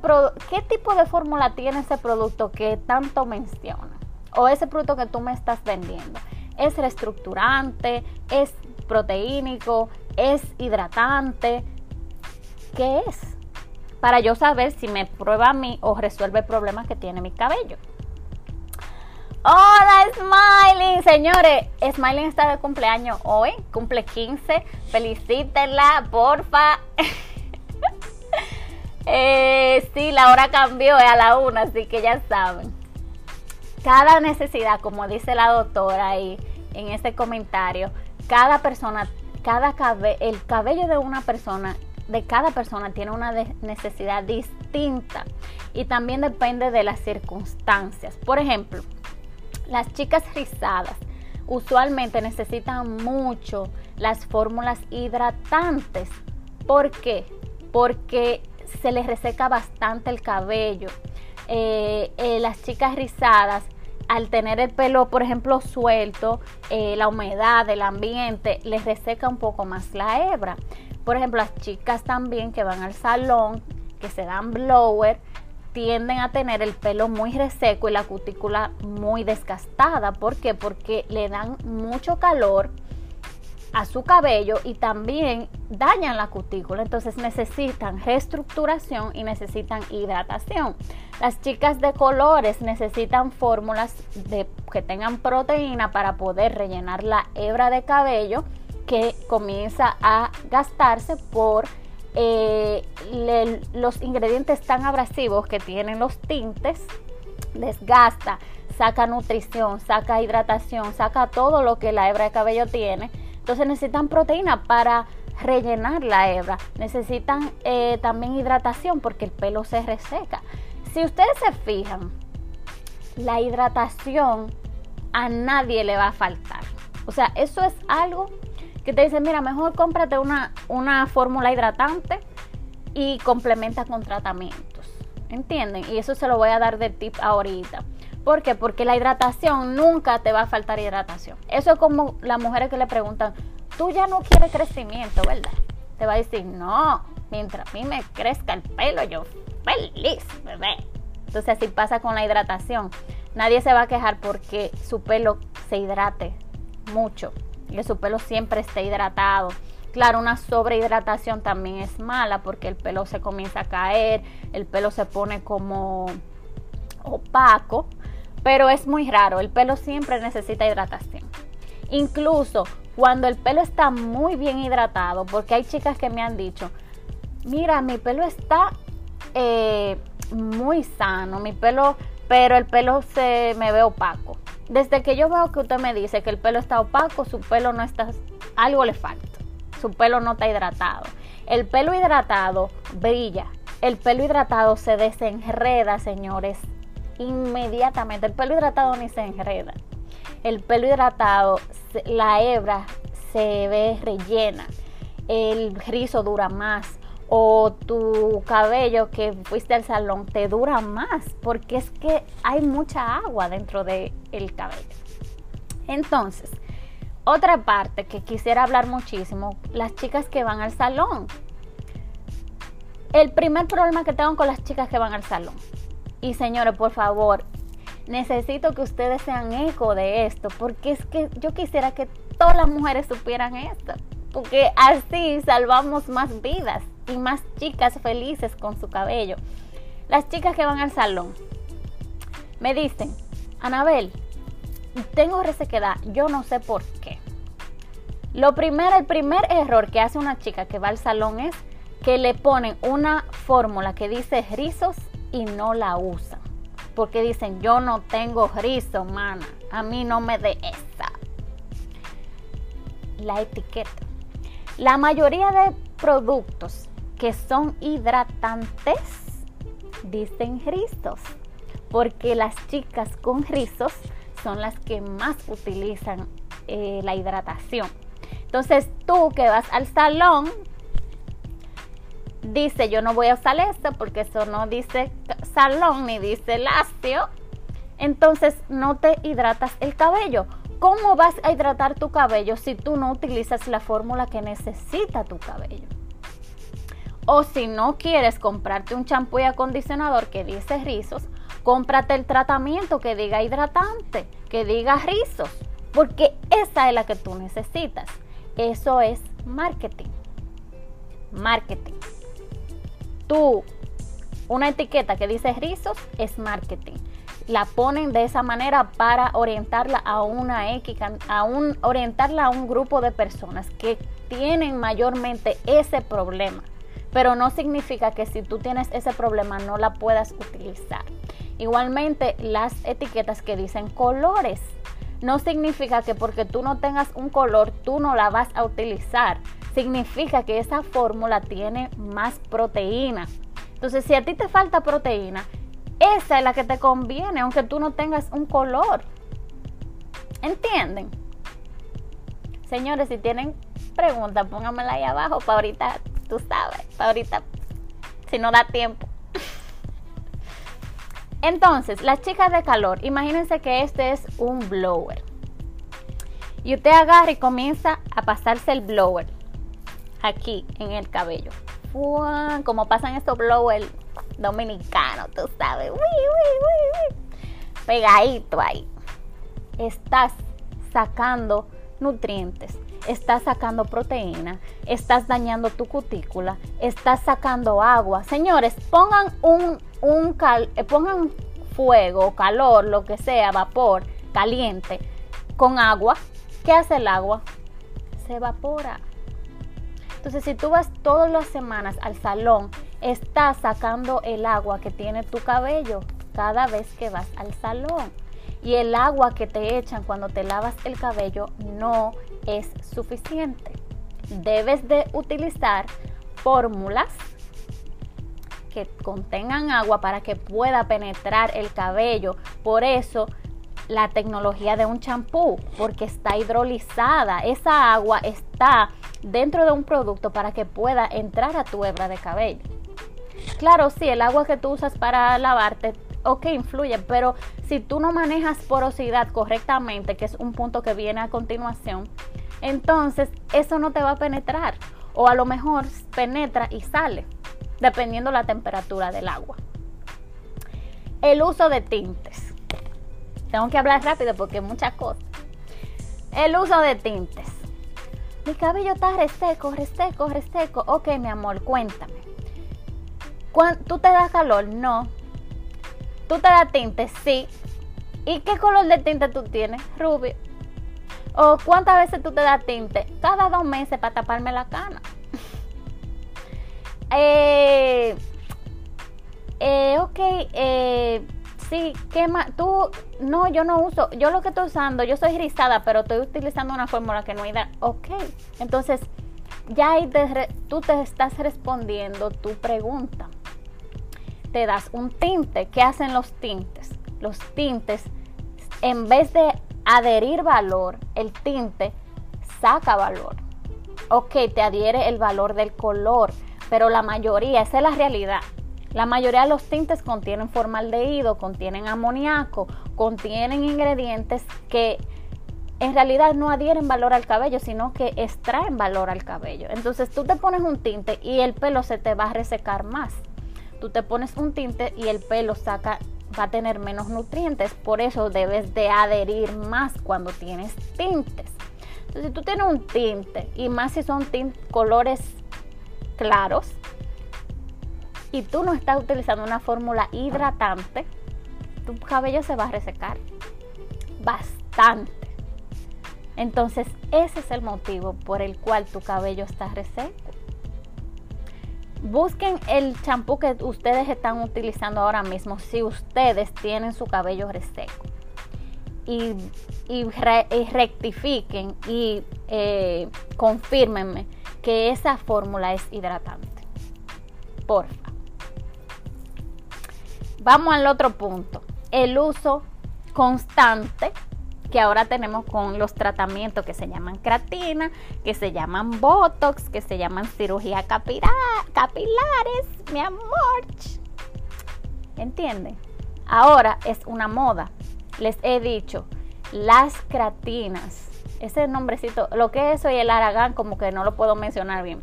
qué tipo de fórmula tiene ese producto que tanto menciona? O ese producto que tú me estás vendiendo. ¿Es reestructurante? ¿Es proteínico? es hidratante, ¿qué es? Para yo saber si me prueba a mí o resuelve el problema que tiene mi cabello. Hola Smiling, señores. Smiling está de cumpleaños hoy, cumple 15. Felicítenla, porfa. (laughs) eh, sí, la hora cambió, es a la una, así que ya saben. Cada necesidad, como dice la doctora ahí en ese comentario, cada persona cada el cabello de una persona, de cada persona tiene una necesidad distinta y también depende de las circunstancias. Por ejemplo, las chicas rizadas usualmente necesitan mucho las fórmulas hidratantes. ¿Por qué? Porque se les reseca bastante el cabello. Eh, eh, las chicas rizadas al tener el pelo, por ejemplo, suelto, eh, la humedad del ambiente les reseca un poco más la hebra. Por ejemplo, las chicas también que van al salón, que se dan blower, tienden a tener el pelo muy reseco y la cutícula muy desgastada. ¿Por qué? Porque le dan mucho calor a su cabello y también dañan la cutícula. Entonces necesitan reestructuración y necesitan hidratación. Las chicas de colores necesitan fórmulas de, que tengan proteína para poder rellenar la hebra de cabello que comienza a gastarse por eh, los ingredientes tan abrasivos que tienen los tintes, desgasta, saca nutrición, saca hidratación, saca todo lo que la hebra de cabello tiene. Entonces necesitan proteína para rellenar la hebra. Necesitan eh, también hidratación porque el pelo se reseca. Si ustedes se fijan, la hidratación a nadie le va a faltar. O sea, eso es algo que te dicen, mira, mejor cómprate una, una fórmula hidratante y complementa con tratamientos. ¿Entienden? Y eso se lo voy a dar de tip ahorita. ¿Por qué? Porque la hidratación nunca te va a faltar hidratación. Eso es como las mujeres que le preguntan, tú ya no quieres crecimiento, ¿verdad? Te va a decir, no, mientras a mí me crezca el pelo, yo feliz, bebé. Entonces así pasa con la hidratación. Nadie se va a quejar porque su pelo se hidrate mucho que su pelo siempre esté hidratado. Claro, una sobrehidratación también es mala porque el pelo se comienza a caer, el pelo se pone como opaco, pero es muy raro, el pelo siempre necesita hidratación. Incluso cuando el pelo está muy bien hidratado, porque hay chicas que me han dicho, mira, mi pelo está eh, muy sano, mi pelo, pero el pelo se me ve opaco. Desde que yo veo que usted me dice que el pelo está opaco, su pelo no está, algo le falta. Su pelo no está hidratado. El pelo hidratado brilla. El pelo hidratado se desenreda, señores, inmediatamente. El pelo hidratado ni se enreda. El pelo hidratado, la hebra se ve rellena. El rizo dura más o tu cabello que fuiste al salón te dura más porque es que hay mucha agua dentro del el cabello. Entonces, otra parte que quisiera hablar muchísimo, las chicas que van al salón. El primer problema que tengo con las chicas que van al salón. Y señores, por favor, necesito que ustedes sean eco de esto, porque es que yo quisiera que todas las mujeres supieran esto, porque así salvamos más vidas y más chicas felices con su cabello. Las chicas que van al salón me dicen, Anabel, tengo resequedad, yo no sé por qué. Lo primero, el primer error que hace una chica que va al salón es que le ponen una fórmula que dice rizos y no la usan. Porque dicen, yo no tengo rizo, mana. A mí no me de esa. La etiqueta. La mayoría de productos que son hidratantes, dicen rizos, porque las chicas con rizos son las que más utilizan eh, la hidratación. Entonces tú que vas al salón, dice yo no voy a usar esto porque eso no dice salón ni dice lácteo. Entonces no te hidratas el cabello. ¿Cómo vas a hidratar tu cabello si tú no utilizas la fórmula que necesita tu cabello? O si no quieres comprarte un champú y acondicionador que dice rizos, cómprate el tratamiento que diga hidratante, que diga rizos, porque esa es la que tú necesitas. Eso es marketing. Marketing. Tú, una etiqueta que dice rizos es marketing. La ponen de esa manera para orientarla a una X, a un, orientarla a un grupo de personas que tienen mayormente ese problema pero no significa que si tú tienes ese problema no la puedas utilizar. Igualmente, las etiquetas que dicen colores, no significa que porque tú no tengas un color tú no la vas a utilizar. Significa que esa fórmula tiene más proteína. Entonces, si a ti te falta proteína, esa es la que te conviene, aunque tú no tengas un color. ¿Entienden? Señores, si tienen preguntas, pónganmela ahí abajo para ahorita tú sabes, ahorita, si no da tiempo. Entonces, las chicas de calor, imagínense que este es un blower. Y usted agarra y comienza a pasarse el blower aquí en el cabello. Como pasan estos blowers dominicano, tú sabes. Uy, uy, uy, Pegadito ahí. Estás sacando nutrientes, estás sacando proteína, estás dañando tu cutícula, estás sacando agua. Señores, pongan un, un cal, eh, pongan fuego, calor, lo que sea, vapor, caliente, con agua. ¿Qué hace el agua? Se evapora. Entonces, si tú vas todas las semanas al salón, estás sacando el agua que tiene tu cabello cada vez que vas al salón. Y el agua que te echan cuando te lavas el cabello no es suficiente. Debes de utilizar fórmulas que contengan agua para que pueda penetrar el cabello. Por eso la tecnología de un champú porque está hidrolizada. Esa agua está dentro de un producto para que pueda entrar a tu hebra de cabello. Claro, sí, el agua que tú usas para lavarte, ok, influye, pero si tú no manejas porosidad correctamente, que es un punto que viene a continuación, entonces eso no te va a penetrar. O a lo mejor penetra y sale, dependiendo la temperatura del agua. El uso de tintes. Tengo que hablar rápido porque muchas cosas. El uso de tintes. Mi cabello está reseco, reseco, reseco. Ok, mi amor, cuéntame. ¿Tú te das calor? No. ¿Tú te das tinte? Sí. ¿Y qué color de tinte tú tienes? Rubio. ¿O cuántas veces tú te das tinte? Cada dos meses para taparme la cana. (laughs) eh, eh, ok, eh, Sí, ¿qué más? Tú, no, yo no uso, yo lo que estoy usando, yo soy rizada, pero estoy utilizando una fórmula que no hay. Ok, entonces ya ahí tú te estás respondiendo tu pregunta. Te das un tinte. ¿Qué hacen los tintes? Los tintes, en vez de adherir valor, el tinte saca valor. Ok, te adhiere el valor del color, pero la mayoría, esa es la realidad la mayoría de los tintes contienen formaldehído, contienen amoníaco, contienen ingredientes que en realidad no adhieren valor al cabello, sino que extraen valor al cabello. Entonces tú te pones un tinte y el pelo se te va a resecar más. Tú te pones un tinte y el pelo saca va a tener menos nutrientes, por eso debes de adherir más cuando tienes tintes. Entonces, si tú tienes un tinte y más si son colores claros, y tú no estás utilizando una fórmula hidratante, tu cabello se va a resecar bastante. Entonces, ese es el motivo por el cual tu cabello está reseco. Busquen el champú que ustedes están utilizando ahora mismo si ustedes tienen su cabello reseco. Y, y, rectifiquen y eh, confirmenme que esa fórmula es hidratante. Porfa. Vamos al otro punto. El uso constante que ahora tenemos con los tratamientos que se llaman creatina, que se llaman botox, que se llaman cirugía capilar, capilares, mi amor. ¿Entienden? Ahora es una moda. Les he dicho, las creatinas. Ese nombrecito, lo que es hoy el aragán, como que no lo puedo mencionar bien.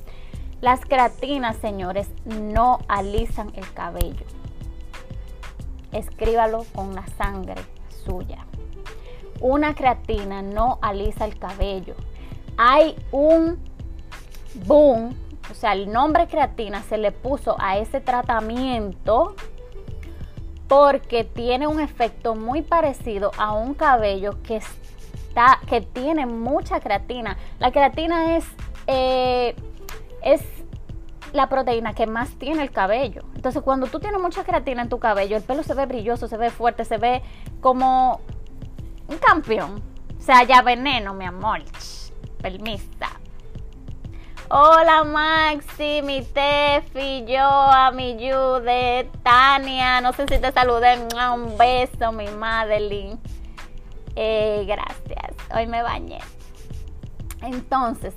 Las creatinas, señores, no alisan el cabello escríbalo con la sangre suya. Una creatina no alisa el cabello. Hay un boom, o sea, el nombre creatina se le puso a ese tratamiento porque tiene un efecto muy parecido a un cabello que está que tiene mucha creatina. La creatina es eh, es la proteína que más tiene el cabello. Entonces, cuando tú tienes mucha creatina en tu cabello, el pelo se ve brilloso, se ve fuerte, se ve como un campeón. O sea, ya veneno, mi amor. Permisa. Hola Maxi, mi Tefi, yo, a mi Jude, Tania, no sé si te saludé, un beso, mi Madeline. Eh, gracias, hoy me bañé. Entonces,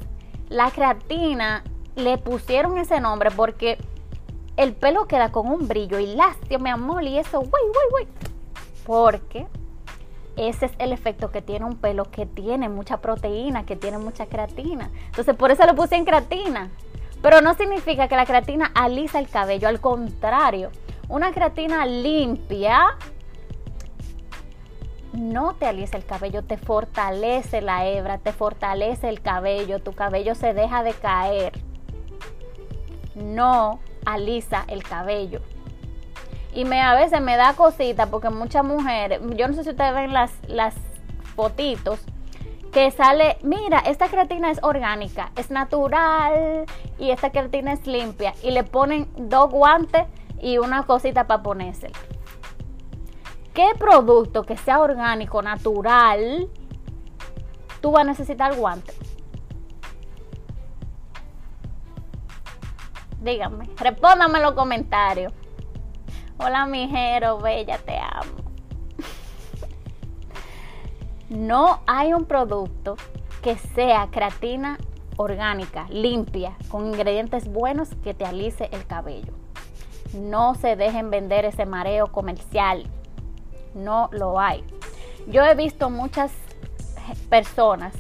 la creatina le pusieron ese nombre porque el pelo queda con un brillo y lástigo, mi amor, y eso, güey, güey, güey. Porque ese es el efecto que tiene un pelo que tiene mucha proteína, que tiene mucha creatina. Entonces, por eso lo puse en creatina. Pero no significa que la creatina alisa el cabello, al contrario. Una creatina limpia no te alisa el cabello, te fortalece la hebra, te fortalece el cabello, tu cabello se deja de caer. No alisa el cabello. Y me, a veces me da cosita porque muchas mujeres, yo no sé si ustedes ven las, las fotitos, que sale, mira, esta creatina es orgánica, es natural y esta creatina es limpia. Y le ponen dos guantes y una cosita para ponerse. ¿Qué producto que sea orgánico, natural, tú vas a necesitar guantes? Díganme, respóndame en los comentarios. Hola, mijero, bella, te amo. no hay un producto que sea creatina orgánica, limpia, con ingredientes buenos que te alice el cabello. No se dejen vender ese mareo comercial no lo hay. Yo he visto muchas personas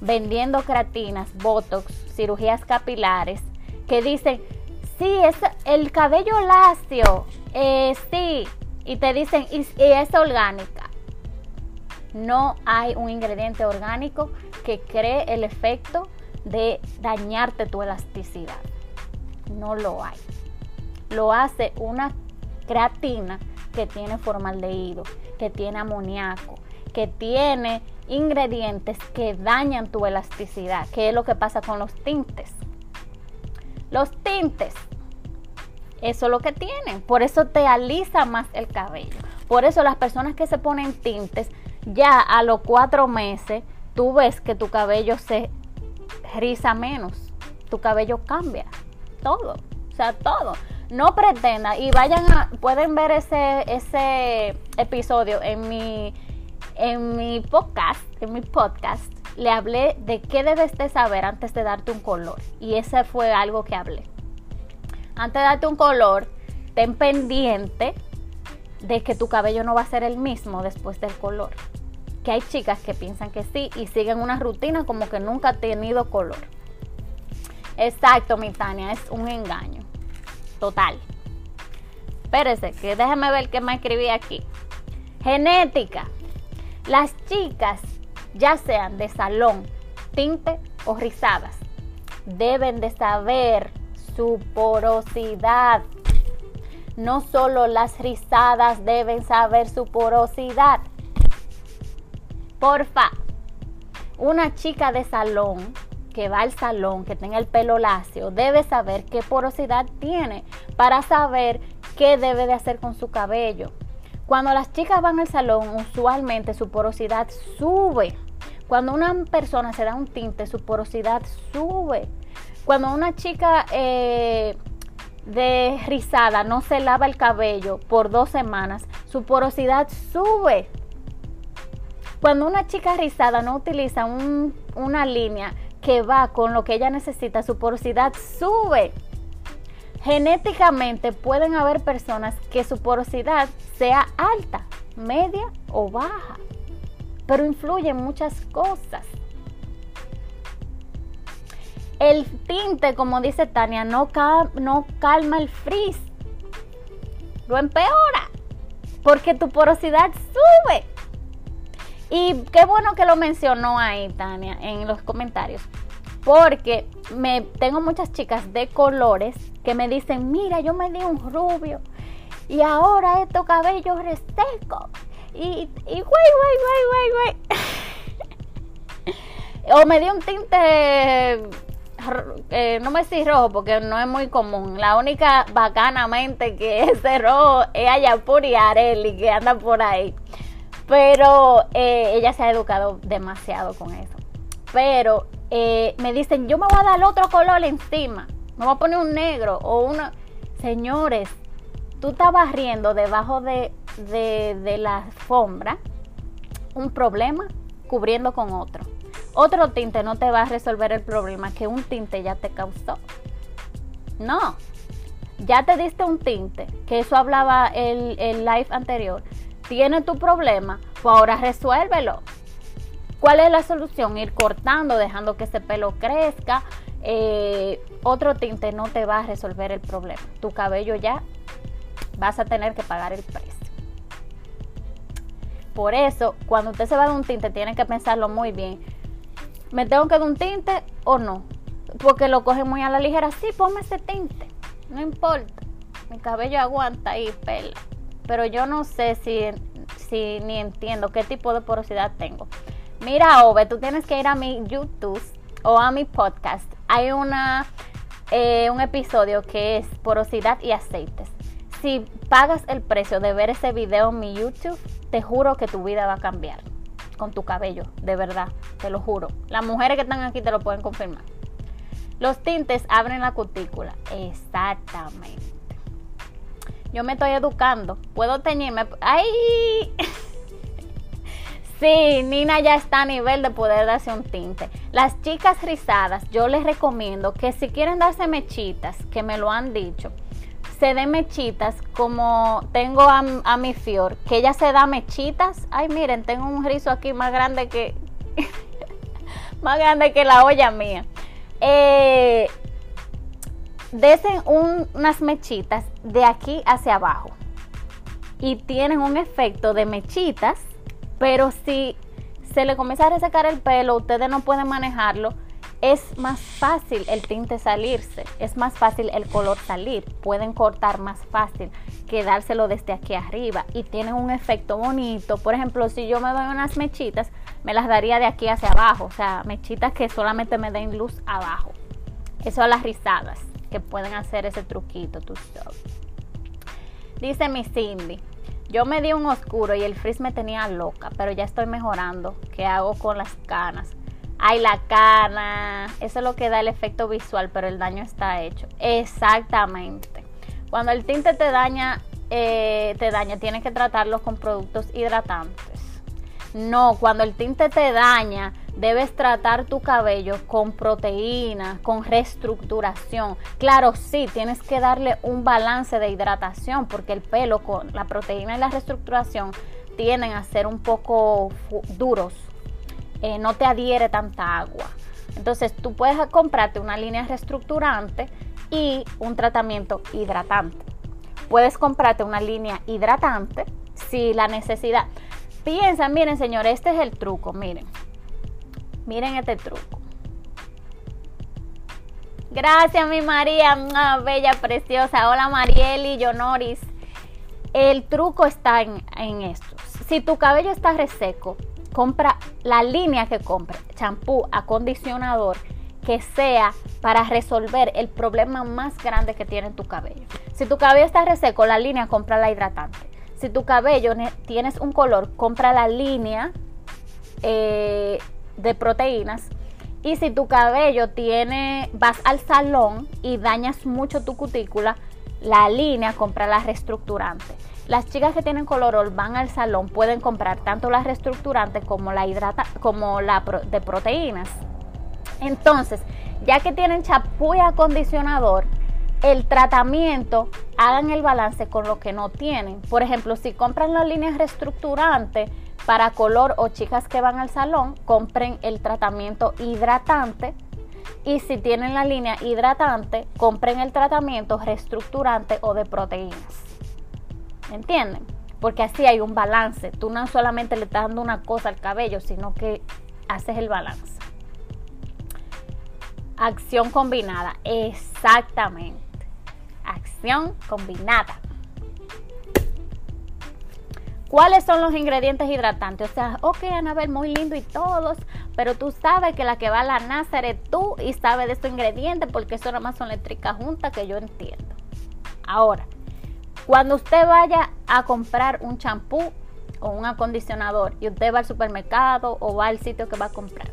vendiendo creatinas, botox, cirugías capilares, que dicen, sí, es el cabello lacio, eh, sí, y te dicen, y, es orgánica. No hay un ingrediente orgánico que cree el efecto de dañarte tu elasticidad. No lo hay. Lo hace una creatina que tiene formaldehído, que tiene amoníaco, que tiene ingredientes que dañan tu elasticidad, que es lo que pasa con los tintes. Los tintes, eso es lo que tienen, por eso te alisa más el cabello. Por eso las personas que se ponen tintes, ya a los cuatro meses, tú ves que tu cabello se riza menos, tu cabello cambia, todo, o sea, todo no pretenda y vayan a, pueden ver ese, ese episodio en mi, en mi podcast, en mi podcast, le hablé de qué debes de saber antes de darte un color. Y ese fue algo que hablé. Antes de darte un color, ten pendiente de que tu cabello no va a ser el mismo después del color. Que hay chicas que piensan que sí y siguen una rutina como que nunca ha tenido color. Exacto, mi Tania, es un engaño total. Espérese, que déjame ver qué me escribí aquí. Genética. Las chicas, ya sean de salón, tinte o rizadas, deben de saber su porosidad. No solo las rizadas deben saber su porosidad. Porfa, una chica de salón que va al salón, que tenga el pelo lacio, debe saber qué porosidad tiene para saber qué debe de hacer con su cabello. Cuando las chicas van al salón, usualmente su porosidad sube. Cuando una persona se da un tinte, su porosidad sube. Cuando una chica eh, de rizada no se lava el cabello por dos semanas, su porosidad sube. Cuando una chica rizada no utiliza una línea que va con lo que ella necesita, su porosidad sube. Genéticamente pueden haber personas que su porosidad sea alta, media o baja, pero influyen muchas cosas. El tinte, como dice Tania, no, no calma el frizz, lo empeora, porque tu porosidad sube. Y qué bueno que lo mencionó ahí, Tania, en los comentarios. Porque me tengo muchas chicas de colores que me dicen, mira, yo me di un rubio y ahora estos cabellos resecos. Y, y güey, güey, güey, güey, güey. (laughs) o me di un tinte, eh, no me decís rojo porque no es muy común. La única bacanamente que (laughs) es de rojo es Ayapur y Areli que andan por ahí. Pero eh, ella se ha educado demasiado con eso. Pero eh, me dicen, yo me voy a dar otro color encima. Me voy a poner un negro o una... Señores, tú estás barriendo debajo de, de la alfombra un problema cubriendo con otro. Otro tinte no te va a resolver el problema que un tinte ya te causó. No, ya te diste un tinte, que eso hablaba el, el live anterior tiene tu problema, pues ahora resuélvelo. ¿Cuál es la solución? Ir cortando, dejando que ese pelo crezca. Eh, otro tinte no te va a resolver el problema. Tu cabello ya vas a tener que pagar el precio. Por eso, cuando usted se va de un tinte, tiene que pensarlo muy bien. ¿Me tengo que dar un tinte o no? Porque lo cogen muy a la ligera. Sí, ponme ese tinte. No importa. Mi cabello aguanta y pela. Pero yo no sé si, si ni entiendo qué tipo de porosidad tengo. Mira, Ove, tú tienes que ir a mi YouTube o a mi podcast. Hay una, eh, un episodio que es porosidad y aceites. Si pagas el precio de ver ese video en mi YouTube, te juro que tu vida va a cambiar con tu cabello, de verdad, te lo juro. Las mujeres que están aquí te lo pueden confirmar. Los tintes abren la cutícula, exactamente. Yo me estoy educando, puedo teñirme. ¡Ay! (laughs) Sí, Nina ya está a nivel de poder darse un tinte. Las chicas rizadas, yo les recomiendo que si quieren darse mechitas, que me lo han dicho, se den mechitas como tengo a, mi Fior, que ella se da mechitas. Ay, miren, tengo un rizo aquí más grande que (laughs) más grande que la olla mía. Eh, desen unas mechitas de aquí hacia abajo y tienen un efecto de mechitas, pero si se le comienza a resecar el pelo, ustedes no pueden manejarlo es más fácil el tinte salirse, es más fácil el color salir, pueden cortar más fácil que dárselo desde aquí arriba y tienen un efecto bonito. Por ejemplo, si yo me doy unas mechitas, me las daría de aquí hacia abajo, o sea, mechitas que solamente me den luz abajo. Eso a las rizadas, que pueden hacer ese truquito, tú Dice mi Cindy, yo me di un oscuro y el frizz me tenía loca, pero ya estoy mejorando. ¿Qué hago con las canas? Ay, la cana. Eso es lo que da el efecto visual, pero el daño está hecho. Exactamente. Cuando el tinte te daña, eh, te daña, tienes que tratarlo con productos hidratantes. No, cuando el tinte te daña, debes tratar tu cabello con proteína, con reestructuración. Claro, sí, tienes que darle un balance de hidratación porque el pelo con la proteína y la reestructuración tienden a ser un poco duros eh, no te adhiere tanta agua. Entonces tú puedes comprarte una línea reestructurante y un tratamiento hidratante. Puedes comprarte una línea hidratante si la necesidad. Piensa, miren señores, este es el truco, miren. Miren este truco. Gracias, mi María, una bella, preciosa. Hola, Marieli, Yonoris. El truco está en, en esto. Si tu cabello está reseco, compra la línea que compre, champú, acondicionador, que sea para resolver el problema más grande que tiene tu cabello. Si tu cabello está reseco, la línea compra la hidratante. Si tu cabello tienes un color, compra la línea eh, de proteínas. Y si tu cabello tiene, vas al salón y dañas mucho tu cutícula, la línea compra la reestructurante. Las chicas que tienen colorol van al salón, pueden comprar tanto la reestructurante como la hidrata, como la de proteínas. Entonces, ya que tienen champú y acondicionador, el tratamiento hagan el balance con lo que no tienen. Por ejemplo, si compran la línea reestructurante para color o chicas que van al salón, compren el tratamiento hidratante. Y si tienen la línea hidratante, compren el tratamiento reestructurante o de proteínas. ¿Entienden? Porque así hay un balance. Tú no solamente le estás dando una cosa al cabello, sino que haces el balance. Acción combinada. Exactamente. Acción combinada. ¿Cuáles son los ingredientes hidratantes? O sea, ok, Anabel, muy lindo y todos, pero tú sabes que la que va a la NASA eres tú y sabes de estos ingredientes porque eso nada más son eléctricas juntas que yo entiendo. Ahora, cuando usted vaya a comprar un champú o un acondicionador y usted va al supermercado o va al sitio que va a comprar,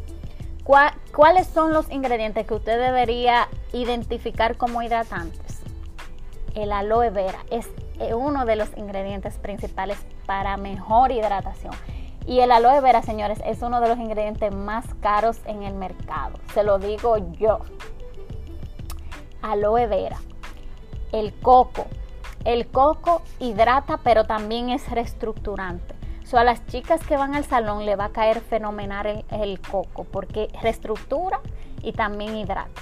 ¿cuáles son los ingredientes que usted debería identificar como hidratantes? El aloe vera es eh, uno de los ingredientes principales para mejor hidratación. Y el aloe vera, señores, es uno de los ingredientes más caros en el mercado. Se lo digo yo. Aloe vera. El coco, el coco hidrata, pero también es reestructurante. So, a las chicas que van al salón le va a caer fenomenal el, coco porque reestructura y también hidrata.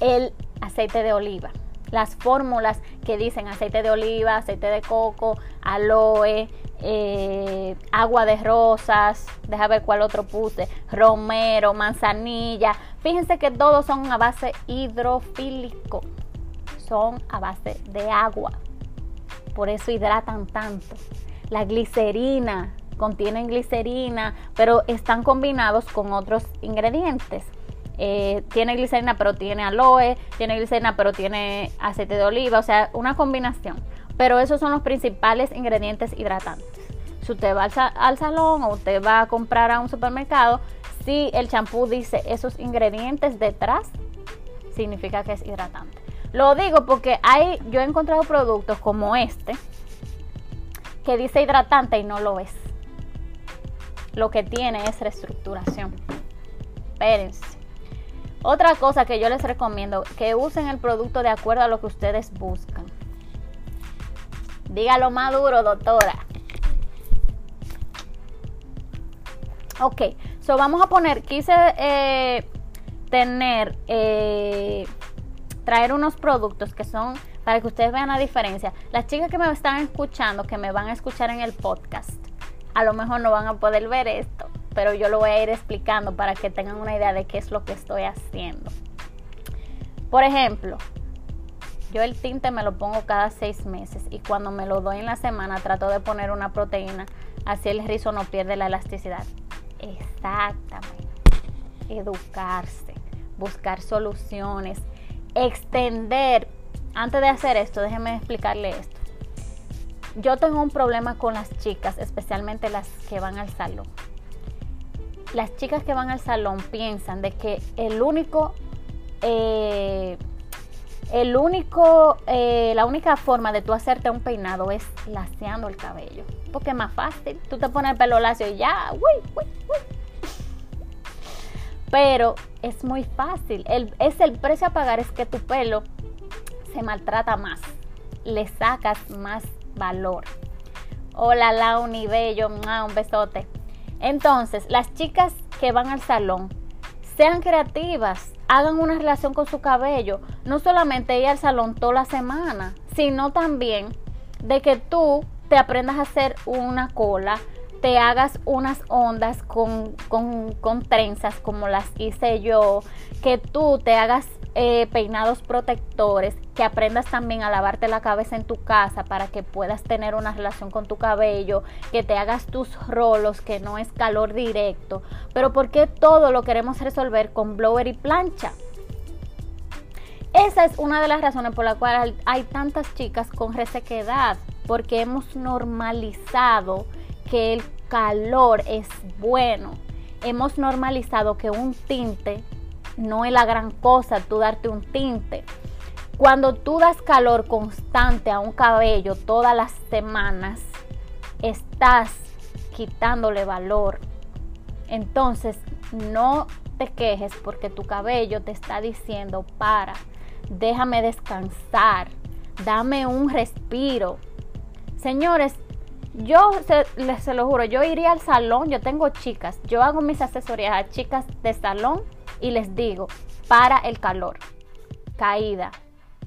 El aceite de oliva. las fórmulas que dicen aceite de oliva, aceite de coco, aloe, eh, agua de rosas, deja ver cuál otro puse, romero, manzanilla. Fíjense que todos son a base hidrofílico, son a base de agua. Por eso hidratan tanto. La glicerina, contienen glicerina, pero están combinados con otros ingredientes. Eh, tiene glicerina pero tiene aloe, tiene glicerina pero tiene aceite de oliva, o sea, una combinación. Pero esos son los principales ingredientes hidratantes. Si usted va al, salón o usted va a comprar a un supermercado, si el champú dice esos ingredientes detrás, significa que es hidratante. Lo digo porque hay, yo he encontrado productos como este que dice hidratante y no lo es. Lo que tiene es reestructuración. Espérense. Otra cosa que yo les recomiendo, que usen el producto de acuerdo a lo que ustedes buscan. Dígalo más duro, doctora. Ok, so vamos a poner, quise eh, tener, eh, traer unos productos que son para que ustedes vean la diferencia. Las chicas que me están escuchando, que me van a escuchar en el podcast, a lo mejor no van a poder ver esto, pero yo lo voy a ir explicando para que tengan una idea de qué es lo que estoy haciendo. Por ejemplo, yo el tinte me lo pongo cada seis meses y cuando me lo doy en la semana trato de poner una proteína, así el rizo no pierde la elasticidad. Exactamente. Educarse, buscar soluciones, extender. Antes de hacer esto, déjenme explicarle esto. Yo tengo un problema con las chicas, especialmente las que van al salón las chicas que van al salón piensan de que el único, eh, el único, eh, la única forma de tú hacerte un peinado es laseando el cabello. Porque es más fácil. Tú te pones el pelo lacio y ya, uy, uy, uy. Pero es muy fácil. es el precio a pagar es que tu pelo se maltrata más. Le sacas más valor. Hola, Launi Bello, un besote. Entonces, las chicas que van al salón, sean creativas, hagan una relación con su cabello, no solamente ir al salón toda la semana, sino también de que tú te aprendas a hacer una cola, te hagas unas ondas con, con trenzas como las hice yo, que tú te hagas eh, peinados protectores, que aprendas también a lavarte la cabeza en tu casa para que puedas tener una relación con tu cabello, que te hagas tus rolos, que no es calor directo. Pero ¿por qué todo lo queremos resolver con blower y plancha? Esa es una de las razones por la cual hay tantas chicas con resequedad, porque hemos normalizado que el calor es bueno. Hemos normalizado que un tinte no es la gran cosa tú darte un tinte. Cuando tú das calor constante a un cabello todas las semanas, estás quitándole valor. Entonces, no te quejes porque tu cabello te está diciendo, para, déjame descansar, dame un respiro. Señores, yo se, se, lo juro, yo iría al salón, yo tengo chicas, yo hago mis asesorías a chicas de salón y les digo, para el calor, caída,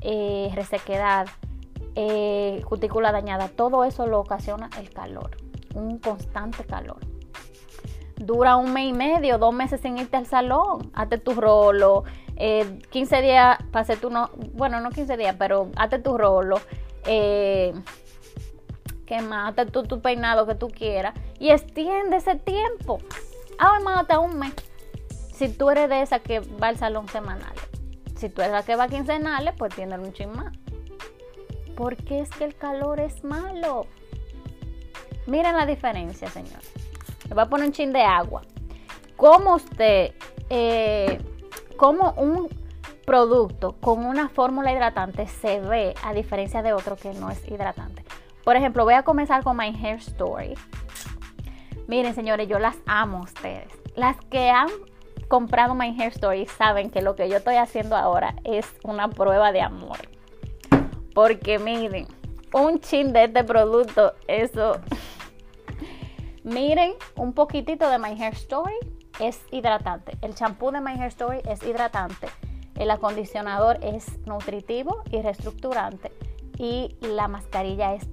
eh, resequedad, eh, cutícula dañada, todo eso lo ocasiona el calor, un constante calor. Dura un mes y medio, dos meses sin irte al salón, hazte tu rolo, 15 eh, días, pase tu no, bueno, no 15 días, pero hazte tu rolo, eh, que más, hazte tu, tu peinado que tú quieras y extiende ese tiempo. Ah, hermano, hasta un mes si tú eres de esa que va al salón semanal, si tú eres la que va a quincenales, pues tiene un chin más. Porque es que el calor es malo. Miren la diferencia, señor. Le voy a poner un chin de agua. ¿Cómo usted, eh, cómo un producto con una fórmula hidratante se ve a diferencia de otro que no es hidratante? Por ejemplo, voy a comenzar con My Hair Story. Miren, señores, yo las amo a ustedes. Las que han comprado My Hair Story saben que lo que yo estoy haciendo ahora es una prueba de amor. Porque miren, un chin de este producto, eso. (laughs) miren, un poquitito de My Hair Story es hidratante. El champú de My Hair Story es hidratante. El acondicionador es nutritivo y reestructurante y la mascarilla es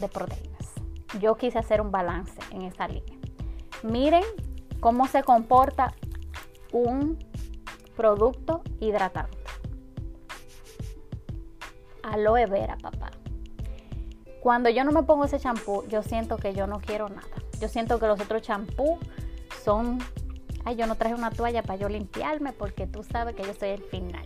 de proteínas. Yo quise hacer un balance en esa línea. Miren cómo se comporta un producto hidratante. Aloe vera, papá. Cuando yo no me pongo ese champú, yo siento que yo no quiero nada. Yo siento que los otros champús son ay, yo no traje una toalla para yo limpiarme porque tú sabes que yo soy el final.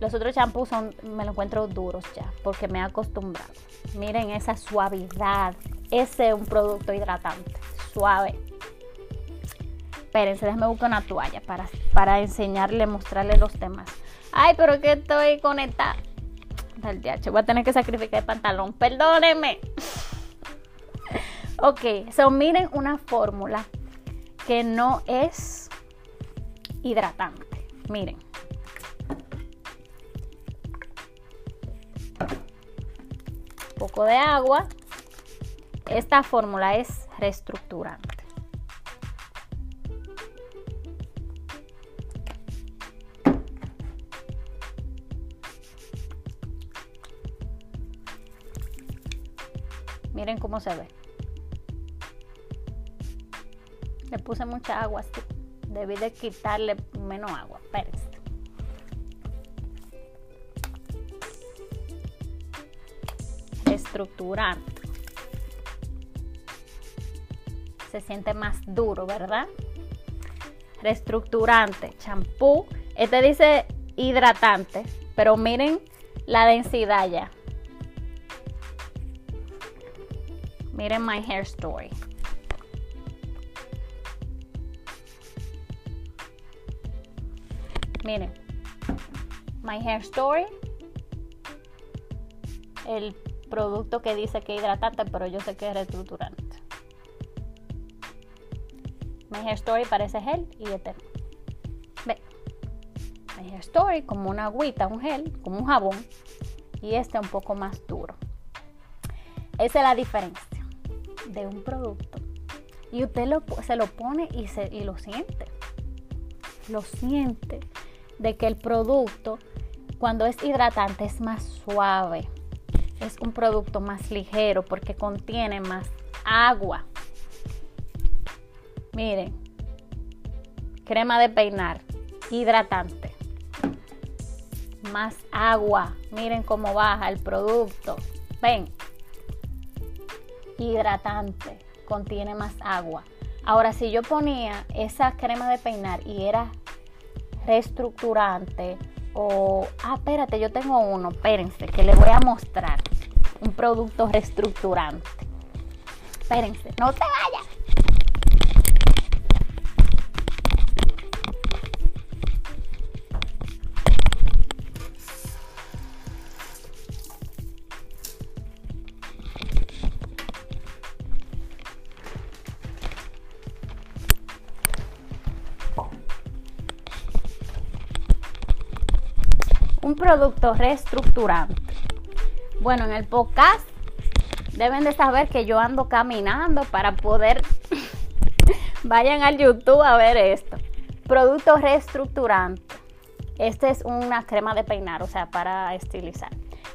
Los otros champús son, me los encuentro duros ya, porque me he acostumbrado. Miren esa suavidad. Ese es un producto hidratante, suave. Espérense, déjenme buscar una toalla para, para enseñarle, mostrarle los temas. Ay, pero que estoy conectada. Del DH, voy a tener que sacrificar el pantalón. Perdónenme. (laughs) ok, so miren una fórmula que no es hidratante. Miren. Poco de agua. Esta fórmula es reestructurante. Miren cómo se ve. Le puse mucha agua, así. Debí de quitarle menos agua. Espérense. Estructurante. Se siente más duro, ¿verdad? Reestructurante, champú. Este dice hidratante, pero miren la densidad ya. Miren My Hair Story. Miren, My Hair Story, el producto que dice que es hidratante, pero yo sé que es reestructurante. My Hair Story parece gel y eterno. Ve, My Story como una agüita, un gel, como un jabón, y este un poco más duro. Esa es la diferencia de un producto. Y usted se lo pone y, se, y lo siente. Lo siente de que el producto cuando es hidratante es más suave, es un producto más ligero porque contiene más agua. Miren, crema de peinar, hidratante, más agua. Miren cómo baja el producto. Ven, hidratante, contiene más agua. Ahora, si yo ponía esa crema de peinar y era reestructurante o, ah, espérate, yo tengo uno, espérense, que les voy a mostrar producto reestructurante. Espérense, no se vayan. un producto reestructurante. Bueno, en el podcast deben de saber que yo ando caminando para poder... (laughs) Vayan al YouTube a ver esto. Producto reestructurante. Este es una crema de peinar, o sea, para estilizar.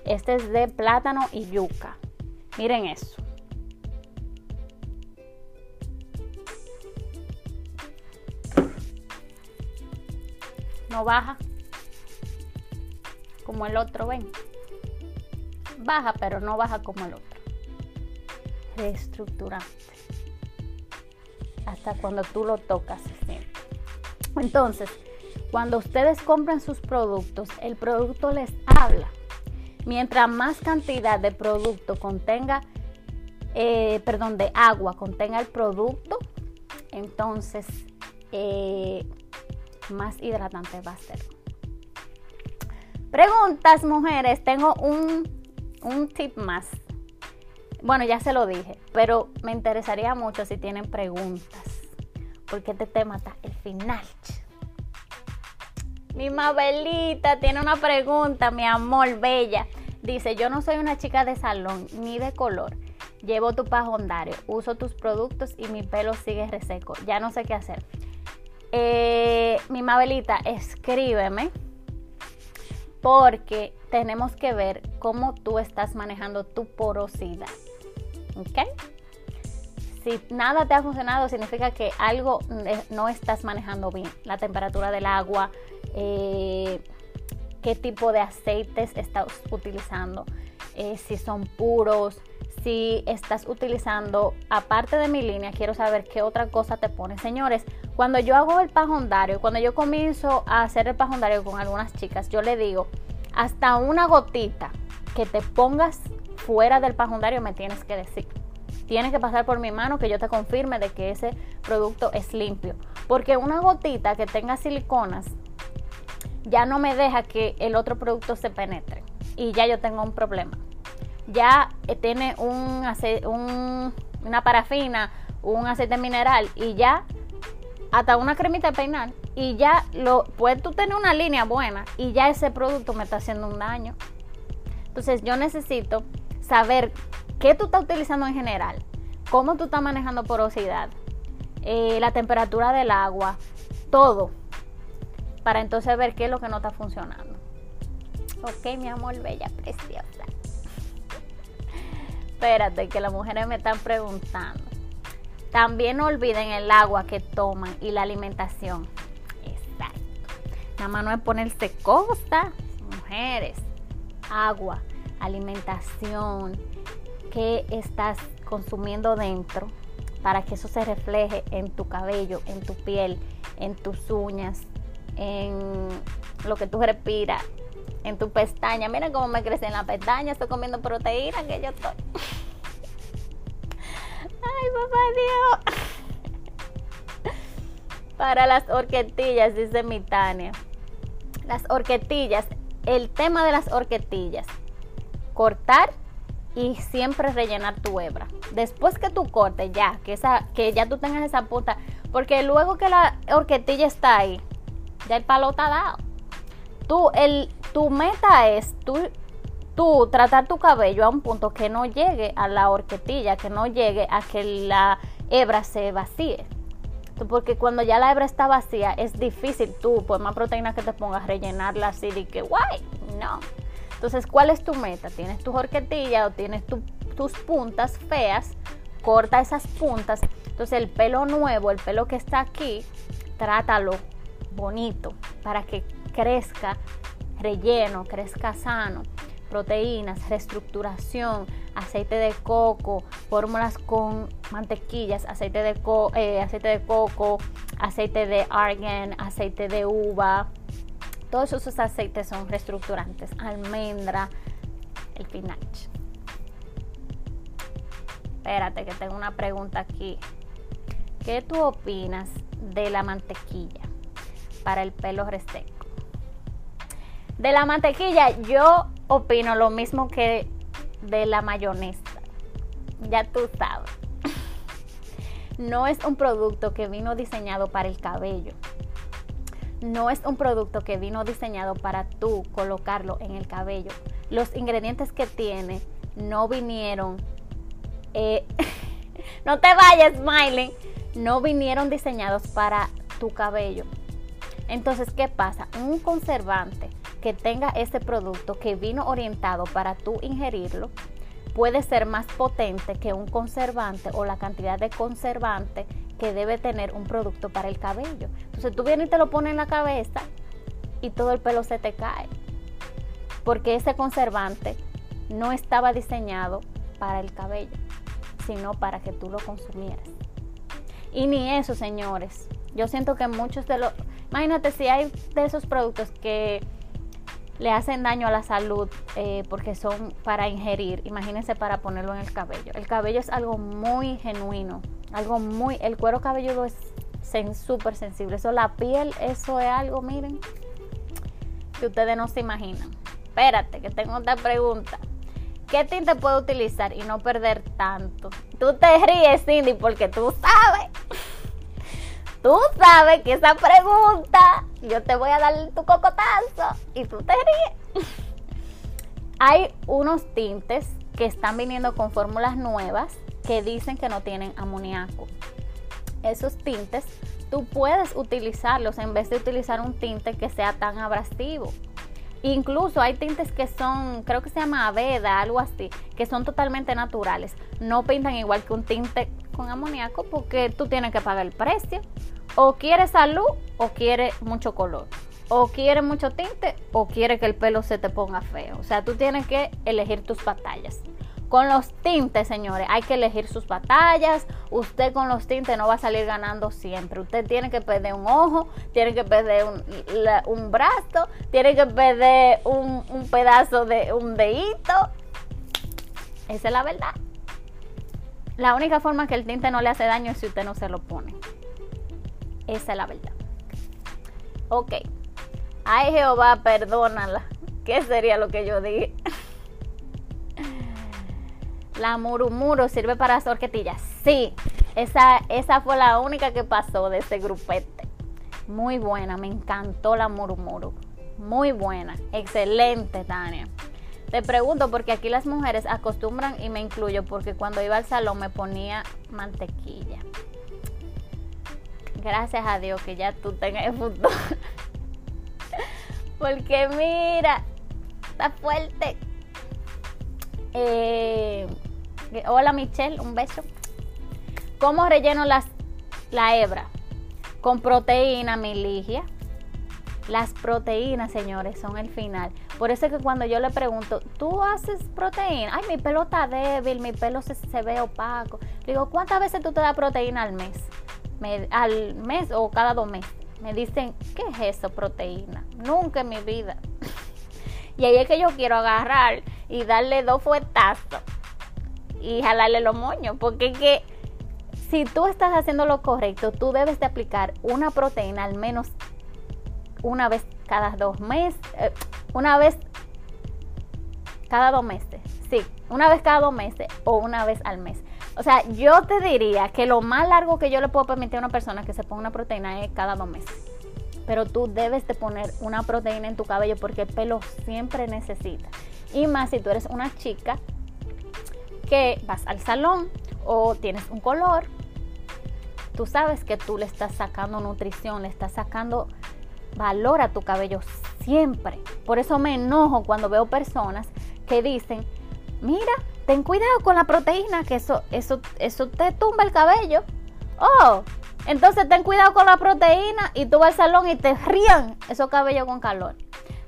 Este es de plátano y yuca. Miren eso. No baja como el otro, ven. Baja, pero no baja como el otro. Reestructurante. Hasta cuando tú lo tocas Entonces, cuando ustedes compran sus productos, el producto les habla. Mientras más cantidad de producto contenga, eh, perdón, de agua contenga el producto, entonces eh, más hidratante va a ser. Preguntas, mujeres. Tengo un, tip más. Bueno, ya se lo dije, pero me interesaría mucho si tienen preguntas. Porque este tema está el final. Mi Mabelita tiene una pregunta, mi amor bella. Dice, yo no soy una chica de salón ni de color. Llevo tu pajondario, uso tus productos y mi pelo sigue reseco. Ya no sé qué hacer. Eh, mi Mabelita, escríbeme porque tenemos que ver cómo tú estás manejando tu porosidad. ¿Ok? Si nada te ha funcionado, significa que algo no estás manejando bien. La temperatura del agua, eh, qué tipo de aceites estás utilizando, eh, si son puros, si estás utilizando, aparte de mi línea, quiero saber qué otra cosa te pone. Señores, cuando yo hago el pajondario, cuando yo comienzo a hacer el pajondario con algunas chicas, yo le digo, hasta una gotita que te pongas fuera del pajondario me tienes que decir. Tienes que pasar por mi mano que yo te confirme de que ese producto es limpio. Porque una gotita que tenga siliconas ya no me deja que el otro producto se penetre. Y ya yo tengo un problema. Ya eh, tiene un, un, una parafina, un aceite mineral y ya hasta una cremita peinar y ya lo puedes tú tener una línea buena y ya ese producto me está haciendo un daño. Entonces yo necesito saber qué tú estás utilizando en general, cómo tú estás manejando porosidad, eh, la temperatura del agua, todo, para entonces ver qué es lo que no está funcionando. Ok, mi amor, bella, preciosa. Espérate, que las mujeres me están preguntando. También olviden el agua que toman y la alimentación. Exacto. Nada más no es ponerse costa, mujeres. Agua, alimentación, qué estás consumiendo dentro para que eso se refleje en tu cabello, en tu piel, en tus uñas, en lo que tú respiras, en tu pestaña. Mira cómo me crecen las pestañas, estoy comiendo proteína que yo estoy. Ay, papá Dios. Para las horquetillas, dice mi Tania. Las horquetillas, el tema de las horquetillas. Cortar y siempre rellenar tu hebra. Después que tú cortes ya, que, esa, que ya tú tengas esa punta, porque luego que la horquetilla está ahí, ya el palo está dado. Tú, el, tu meta es tú tú tratar tu cabello a un punto que no llegue a la horquetilla, que no llegue a que la hebra se vacíe. Porque cuando ya la hebra está vacía, es difícil tú, por más proteína que te pongas, rellenarla así de que, guay, no. Entonces, ¿cuál es tu meta? ¿Tienes tu horquetilla o tienes tus puntas feas? Corta esas puntas. Entonces, el pelo nuevo, el pelo que está aquí, trátalo bonito para que crezca relleno, crezca sano proteínas, reestructuración, aceite de coco, fórmulas con mantequillas, aceite de, eh, aceite de coco, aceite de argan, aceite de uva. Todos esos aceites son reestructurantes. Almendra, el pinach. Espérate que tengo una pregunta aquí. ¿Qué tú opinas de la mantequilla para el pelo reseco? De la mantequilla, yo opino lo mismo que de la mayonesa. Ya tú sabes. (laughs) No es un producto que vino diseñado para el cabello. No es un producto que vino diseñado para tú colocarlo en el cabello. Los ingredientes que tiene no vinieron. Eh, (laughs) no te vayas, Smiley. No vinieron diseñados para tu cabello. Entonces, ¿qué pasa? Un conservante que tenga ese producto que vino orientado para tú ingerirlo puede ser más potente que un conservante o la cantidad de conservante que debe tener un producto para el cabello. Entonces tú vienes y te lo pones en la cabeza y todo el pelo se te cae. Porque ese conservante no estaba diseñado para el cabello, sino para que tú lo consumieras. Y ni eso, señores. Yo siento que muchos de los... Imagínate si hay de esos productos que le hacen daño a la salud eh, porque son para ingerir. Imagínense para ponerlo en el cabello. El cabello es algo muy genuino, algo muy. El cuero cabelludo es súper sensible. Eso, la piel, eso es algo, miren, que ustedes no se imaginan. Espérate, que tengo otra pregunta. ¿Qué tinte puedo utilizar y no perder tanto? Tú te ríes, Cindy, porque tú sabes. Tú sabes que esa pregunta yo te voy a dar tu cocotazo y tú te ríes. (laughs) Hay unos tintes que están viniendo con fórmulas nuevas que dicen que no tienen amoníaco. Esos tintes tú puedes utilizarlos en vez de utilizar un tinte que sea tan abrasivo. Incluso hay tintes que son, creo que se llama Aveda, algo así, que son totalmente naturales. No pintan igual que un tinte con amoníaco porque tú tienes que pagar el precio. O quieres salud o quieres mucho color. O quieres mucho tinte o quieres que el pelo se te ponga feo. O sea, tú tienes que elegir tus batallas. Con los tintes, señores, hay que elegir sus batallas. Usted con los tintes no va a salir ganando siempre. Usted tiene que perder un ojo, tiene que perder un, brazo, tiene que perder un, un pedazo de un dedito. Esa es la verdad. La única forma que el tinte no le hace daño es si usted no se lo pone. Esa es la verdad. Ok. Ay Jehová, perdónala. ¿Qué sería lo que yo dije? (laughs) La murumuro sirve para hacer horquetillas. Sí, esa, esa fue la única que pasó de ese grupete. Muy buena, me encantó la murumuro. Muy buena, excelente, Tania. Te pregunto porque aquí las mujeres acostumbran y me incluyo porque cuando iba al salón me ponía mantequilla. Gracias a Dios que ya tú tengas el futuro. (laughs) porque mira, está fuerte. Eh, Hola Michelle, un beso. ¿Cómo relleno las, la hebra? Con proteína, mi ligia. Las proteínas, señores, son el final. Por eso es que cuando yo le pregunto, ¿tú haces proteína? Ay, mi pelo está débil, mi pelo se, ve opaco. digo, ¿cuántas veces tú te das proteína al mes? al mes o cada dos meses. Me dicen, ¿qué es eso, proteína? Nunca en mi vida. (laughs) y ahí es que yo quiero agarrar y darle dos fuetazos y jalarle los moños, porque que si tú estás haciendo lo correcto, tú debes de aplicar una proteína al menos una vez cada dos meses, eh, una vez cada dos meses, sí, una vez cada dos meses o una vez al mes. O sea, yo te diría que lo más largo que yo le puedo permitir a una persona que se ponga una proteína es cada dos meses. Pero tú debes de poner una proteína en tu cabello porque el pelo siempre necesita. Y más si tú eres una chica vas al salón o tienes un color, tú sabes que tú le estás sacando nutrición, le estás sacando valor a tu cabello siempre. Por eso me enojo cuando veo personas que dicen, mira, ten cuidado con la proteína, que eso, eso, eso te tumba el cabello. Oh, entonces ten cuidado con la proteína y tú vas al salón y te rían esos cabellos con calor.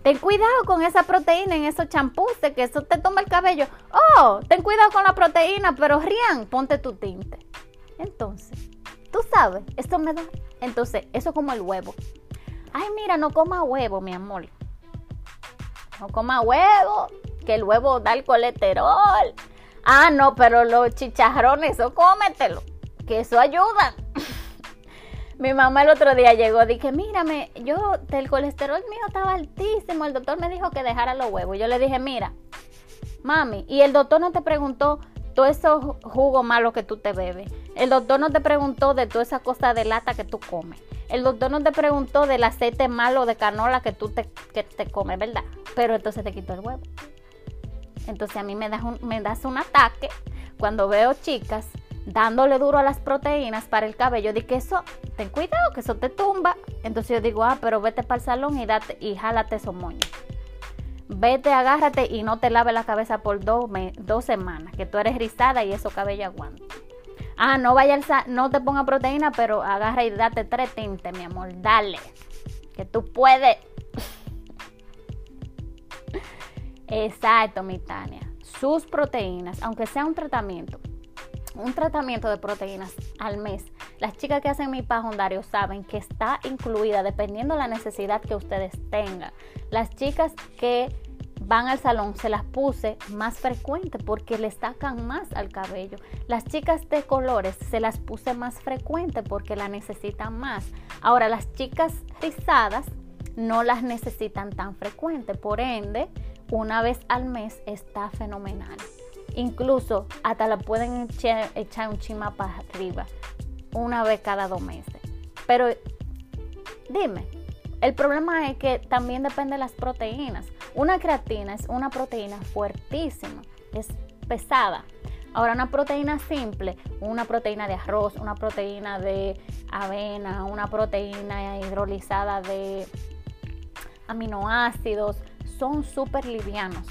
Ten cuidado con esa proteína en esos champús, que eso te toma el cabello. Oh, ten cuidado con la proteína, pero Rian, ponte tu tinte. Entonces, tú sabes, esto me da. Entonces, eso es como el huevo. Ay, mira, no coma huevo, mi amor. No coma huevo, que el huevo da el colesterol. Ah, no, pero los chicharrones, eso cómetelo, que eso ayuda. (laughs) Mi mamá el otro día llegó, dije, mírame, yo, el colesterol mío estaba altísimo, el doctor me dijo que dejara los huevos. Yo le dije, mira, mami, y el doctor no te preguntó todo esos jugos malos que tú te bebes. El doctor no te preguntó de toda esa cosa de lata que tú comes. El doctor no te preguntó del aceite malo de canola que tú te, que te comes, ¿verdad? Pero entonces te quitó el huevo. Entonces a mí me das un, me das un ataque cuando veo chicas dándole duro a las proteínas para el cabello, di que eso, ten cuidado, que eso te tumba. Entonces yo digo, ah, pero vete para el salón y date y jálate esos moños. Vete, agárrate y no te lave la cabeza por dos, dos semanas, que tú eres rizada y eso cabello aguanta. Ah, no vaya al no te ponga proteína, pero agarra y date tres tintes, mi amor, dale. Que tú puedes. (laughs) Exacto, mi Tania. Sus proteínas, aunque sea un tratamiento, un tratamiento de proteínas al mes, las chicas que hacen mi pajundario saben que está incluida dependiendo de la necesidad que ustedes tengan. Las chicas que van al salón se las puse más frecuente porque le sacan más al cabello. Las chicas de colores se las puse más frecuente porque la necesitan más. Ahora las chicas rizadas no las necesitan tan frecuente, por ende, una vez al mes está fenomenal. Incluso hasta la pueden echar, un chima para arriba una vez cada dos meses. Pero dime, el problema es que también depende de las proteínas. Una creatina es una proteína fuertísima, es pesada. Ahora una proteína simple, una proteína de arroz, una proteína de avena, una proteína hidrolizada de aminoácidos, son súper livianos.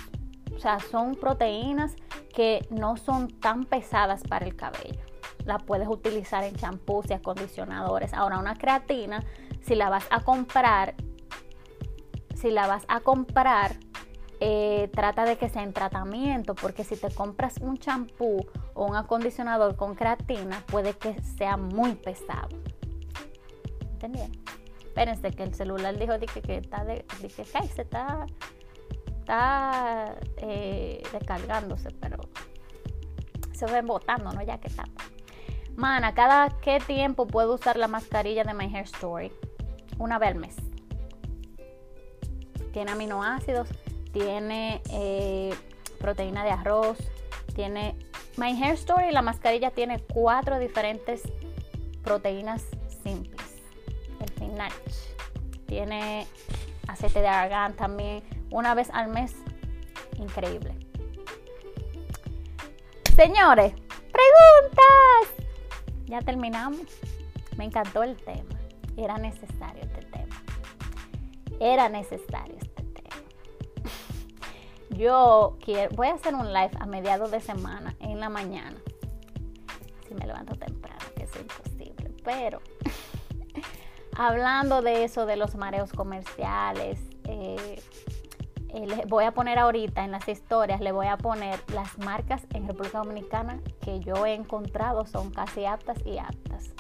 O sea, son proteínas que no son tan pesadas para el cabello. La puedes utilizar en champús y acondicionadores. Ahora, una creatina, si la vas a comprar, si la vas a comprar, eh, trata de que sea en tratamiento, porque si te compras un champú o un acondicionador con creatina, puede que sea muy pesado. ¿Entendieron? Espérense que el celular dijo que, está de, dije, se está, está eh, descargándose, pero se ven botando, ¿no? Ya que está. Mana, ¿cada qué tiempo puedo usar la mascarilla de My Hair Story? Una vez al mes. Tiene aminoácidos, tiene eh, proteína de arroz, tiene... My Hair Story, la mascarilla tiene cuatro diferentes proteínas simples. El final tiene aceite de argán también, una vez al mes. Increíble. Señores, preguntas. Ya terminamos. Me encantó el tema. Era necesario este tema. Era necesario este tema. (laughs) Yo quiero, voy a hacer un live a mediados de semana, en la mañana. Si me levanto temprano, que es imposible. Pero (laughs) hablando de eso, de los mareos comerciales, eh, eh, les voy a poner ahorita en las historias, le voy a poner las marcas en República Dominicana que yo he encontrado son casi aptas y aptas,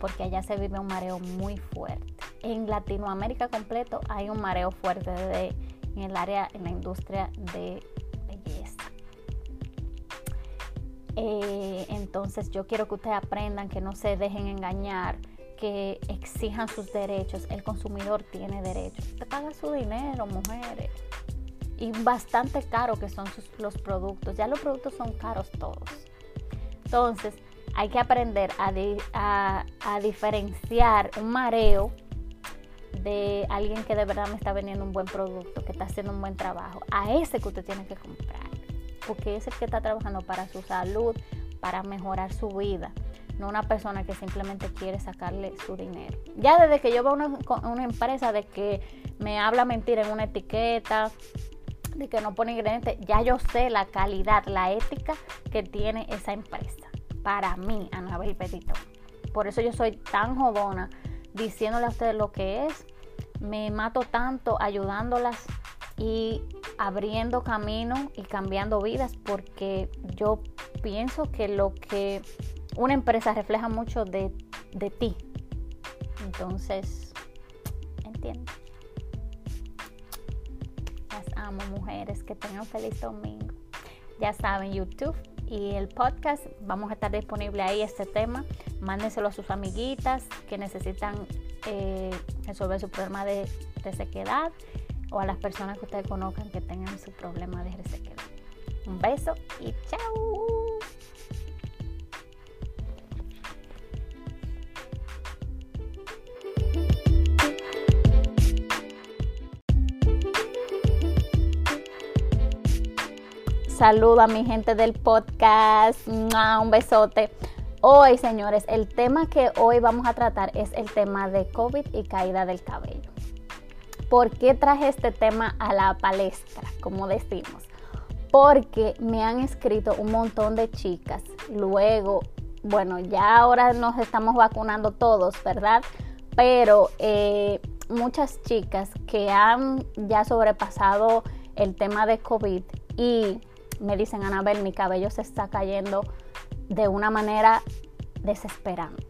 porque allá se vive un mareo muy fuerte. En Latinoamérica completo hay un mareo fuerte de, en el área, en la industria de belleza. Eh, entonces yo quiero que ustedes aprendan que no se dejen engañar que exijan sus derechos. El consumidor tiene derechos. Usted paga su dinero, mujeres y bastante caro que son los productos. Ya los productos son caros todos. Entonces, hay que aprender a, a, diferenciar un mareo de alguien que de verdad me está vendiendo un buen producto, que está haciendo un buen trabajo. A ese que usted tiene que comprar. Porque es el que está trabajando para su salud, para mejorar su vida. No una persona que simplemente quiere sacarle su dinero. Ya desde que yo veo una, una empresa de que me habla mentira en una etiqueta, de que no pone ingredientes, ya yo sé la calidad, la ética que tiene esa empresa. Para mí, Anabel Petito. Por eso yo soy tan jodona diciéndole a ustedes lo que es. Me mato tanto ayudándolas y abriendo camino y cambiando vidas porque yo pienso que lo que una empresa refleja mucho de, de ti. Entonces, entiendo amo mujeres, que tengan feliz domingo. Ya saben, YouTube y el podcast, vamos a estar disponible ahí este tema. Mándenselo a sus amiguitas que necesitan eh, resolver su problema de resequedad o a las personas que ustedes conozcan que tengan su problema de resequedad. Un beso y chao. Saludo a mi gente del podcast. Un besote. Hoy, señores, el tema que hoy vamos a tratar es el tema de COVID y caída del cabello. ¿Por qué traje este tema a la palestra, como decimos? Porque me han escrito un montón de chicas. Luego, bueno, ya ahora nos estamos vacunando todos, ¿verdad? Pero eh, muchas chicas que han ya sobrepasado el tema de COVID y me dicen, Anabel, mi cabello se está cayendo de una manera desesperante.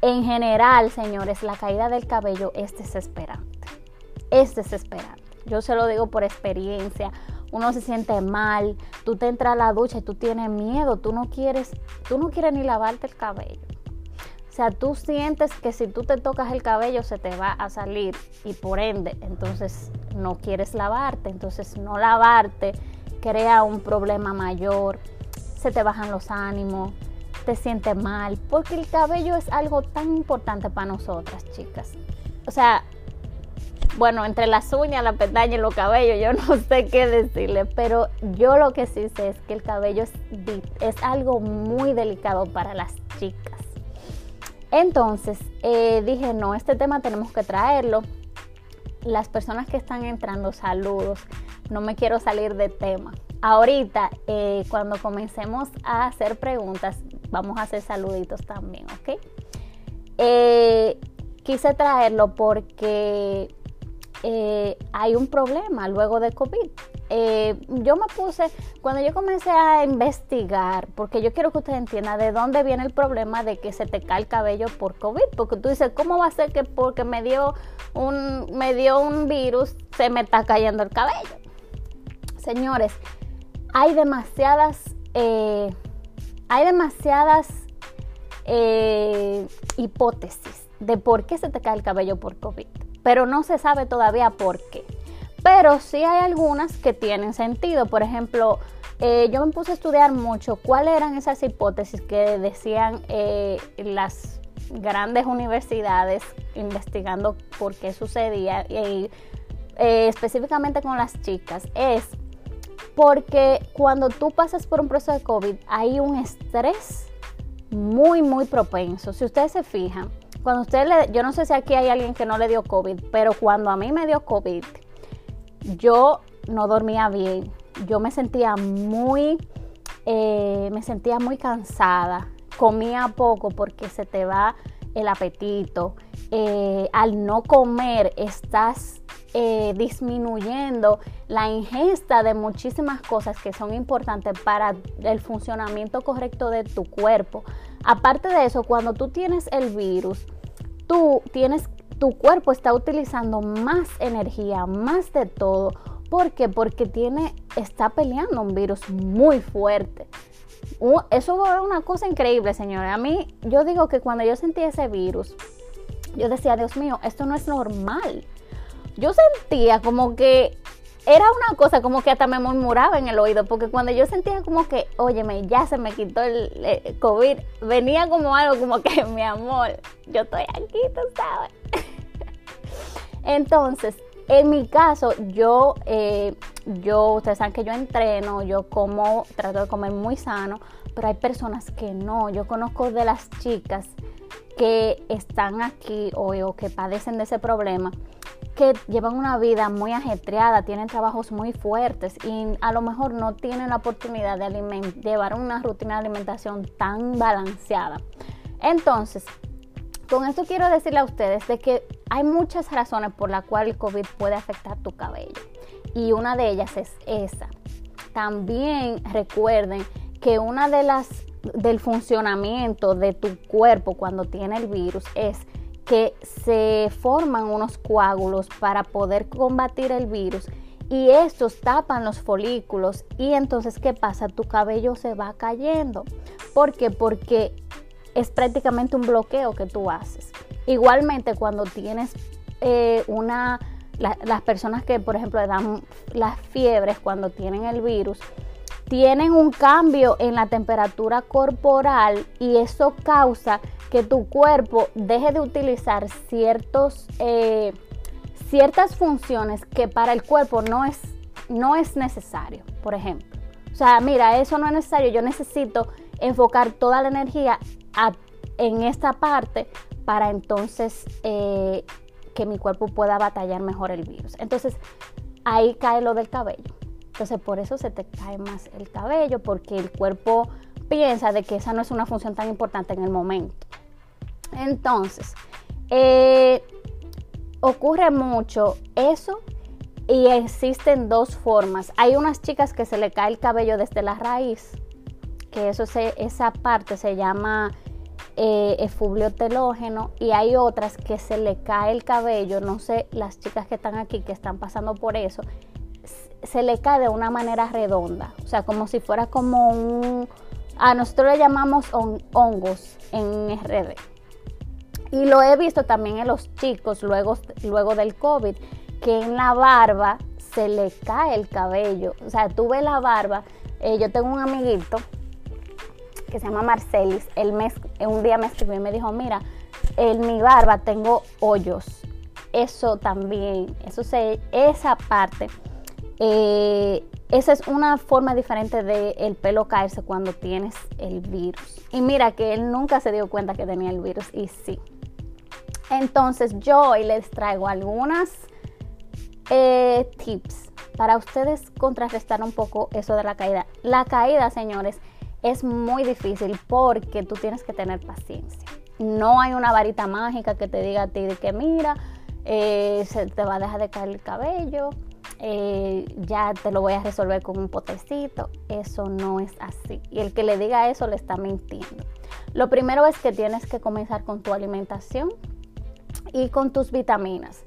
En general, señores, la caída del cabello es desesperante. Es desesperante. Yo se lo digo por experiencia. Uno se siente mal, tú te entras a la ducha y tú tienes miedo, tú no quieres, tú no quieres ni lavarte el cabello. O sea, tú sientes que si tú te tocas el cabello se te va a salir y por ende, entonces no quieres lavarte, entonces no lavarte crea un problema mayor, se te bajan los ánimos, te sientes mal, porque el cabello es algo tan importante para nosotras, chicas. O sea, bueno, entre las uñas, la pestaña y los cabellos, yo (laughs) no sé qué decirle, pero yo lo que sí sé es que el cabello es, es algo muy delicado para las chicas. Entonces, eh, dije, no, este tema tenemos que traerlo las personas que están entrando, saludos. No me quiero salir de tema. Ahorita, eh, cuando comencemos a hacer preguntas, vamos a hacer saluditos también, ¿ok? Eh, quise traerlo porque eh, hay un problema luego de COVID. Eh, yo me puse, cuando yo comencé a investigar, porque yo quiero que usted entienda de dónde viene el problema de que se te cae el cabello por COVID, porque tú dices, ¿cómo va a ser que porque me dio un, me dio un virus se me está cayendo el cabello? Señores, hay demasiadas, eh, hay demasiadas hipótesis de por qué se te cae el cabello por COVID pero no se sabe todavía por qué. Pero sí hay algunas que tienen sentido. Por ejemplo, eh, yo me puse a estudiar mucho cuáles eran esas hipótesis que decían eh, las grandes universidades investigando por qué sucedía y eh, específicamente con las chicas. Es porque cuando tú pasas por un proceso de COVID hay un estrés muy, muy propenso. Si ustedes se fijan, cuando usted le, yo no sé si aquí hay alguien que no le dio COVID, pero cuando a mí me dio COVID, yo no dormía bien, yo me sentía muy, eh, me sentía muy cansada, comía poco porque se te va el apetito, eh, al no comer estás eh, disminuyendo la ingesta de muchísimas cosas que son importantes para el funcionamiento correcto de tu cuerpo. Aparte de eso, cuando tú tienes el virus, tú tienes, tu cuerpo está utilizando más energía, más de todo. ¿Por qué? Porque tiene, está peleando un virus muy fuerte. Eso fue una cosa increíble, señores. A mí, yo digo que cuando yo sentí ese virus, yo decía, Dios mío, esto no es normal. Yo sentía como que era una cosa como que hasta me murmuraba en el oído, porque cuando yo sentía como que, óyeme, ya se me quitó el, COVID, venía como algo como que, mi amor, yo estoy aquí, tú sabes. (laughs) Entonces, en mi caso, yo, eh, yo, ustedes saben que yo entreno, yo como, trato de comer muy sano, pero hay personas que no. Yo conozco de las chicas que están aquí o que padecen de ese problema que llevan una vida muy ajetreada, tienen trabajos muy fuertes y a lo mejor no tienen la oportunidad de llevar una rutina de alimentación tan balanceada. Entonces, con esto quiero decirle a ustedes de que hay muchas razones por las cuales el COVID puede afectar tu cabello y una de ellas es esa. También recuerden que una de las del funcionamiento de tu cuerpo cuando tiene el virus es que se forman unos coágulos para poder combatir el virus y estos tapan los folículos y entonces ¿qué pasa? Tu cabello se va cayendo. ¿Por qué? Porque es prácticamente un bloqueo que tú haces. Igualmente cuando tienes eh, una, las personas que por ejemplo dan las fiebres cuando tienen el virus, tienen un cambio en la temperatura corporal y eso causa que tu cuerpo deje de utilizar ciertos, eh, ciertas funciones que para el cuerpo no es, no es necesario, por ejemplo. O sea, mira, eso no es necesario, yo necesito enfocar toda la energía en esta parte para entonces eh, que mi cuerpo pueda batallar mejor el virus. Entonces, ahí cae lo del cabello. Entonces, por eso se te cae más el cabello, porque el cuerpo piensa de que esa no es una función tan importante en el momento. Entonces, eh, ocurre mucho eso y existen dos formas. Hay unas chicas que se le cae el cabello desde la raíz, que eso se, esa parte se llama eh, efluvio telógeno y hay otras que se le cae el cabello, no sé, las chicas que están aquí que están pasando por eso, se le cae de una manera redonda, o sea, como si fuera como un, a nosotros le llamamos hongos en RD. Y lo he visto también en los chicos luego, luego del COVID, que en la barba se le cae el cabello. O sea, tuve la barba. Eh, yo tengo un amiguito que se llama Marcelis. Él me, un día me escribió y me dijo, mira, en mi barba tengo hoyos. Eso también, eso se, esa parte, eh, esa es una forma diferente de el pelo caerse cuando tienes el virus. Y mira que él nunca se dio cuenta que tenía el virus y sí, entonces yo hoy les traigo algunas eh, tips para ustedes contrarrestar un poco eso de la caída. La caída, señores, es muy difícil porque tú tienes que tener paciencia. No hay una varita mágica que te diga a ti de que mira, eh, se te va a dejar de caer el cabello, eh, ya te lo voy a resolver con un potecito. Eso no es así. Y el que le diga eso le está mintiendo. Lo primero es que tienes que comenzar con tu alimentación y con tus vitaminas.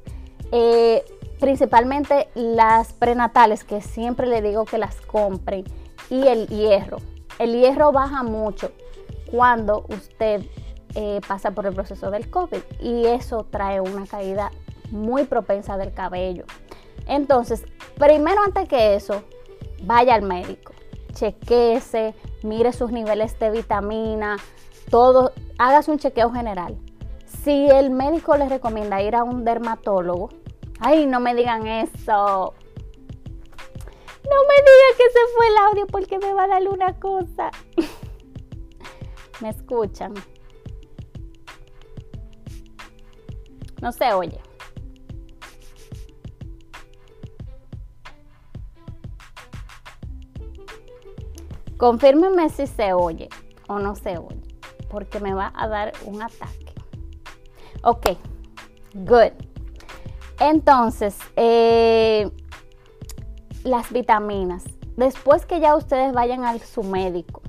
Eh, principalmente las prenatales, que siempre le digo que las compren, y el hierro. El hierro baja mucho cuando usted eh, pasa por el proceso del COVID y eso trae una caída muy propensa del cabello. Entonces, primero antes que eso, vaya al médico, chequeese, mire sus niveles de vitamina, todo, hágase un chequeo general. Si el médico le recomienda ir a un dermatólogo, ay, no me digan eso. No me digan que se fue el audio porque me va a dar una cosa. ¿Me escuchan? No se oye. Confírmeme si se oye o no se oye, porque me va a dar un ataque. Ok, good. Entonces, eh, las vitaminas. Después que ya ustedes vayan a su médico,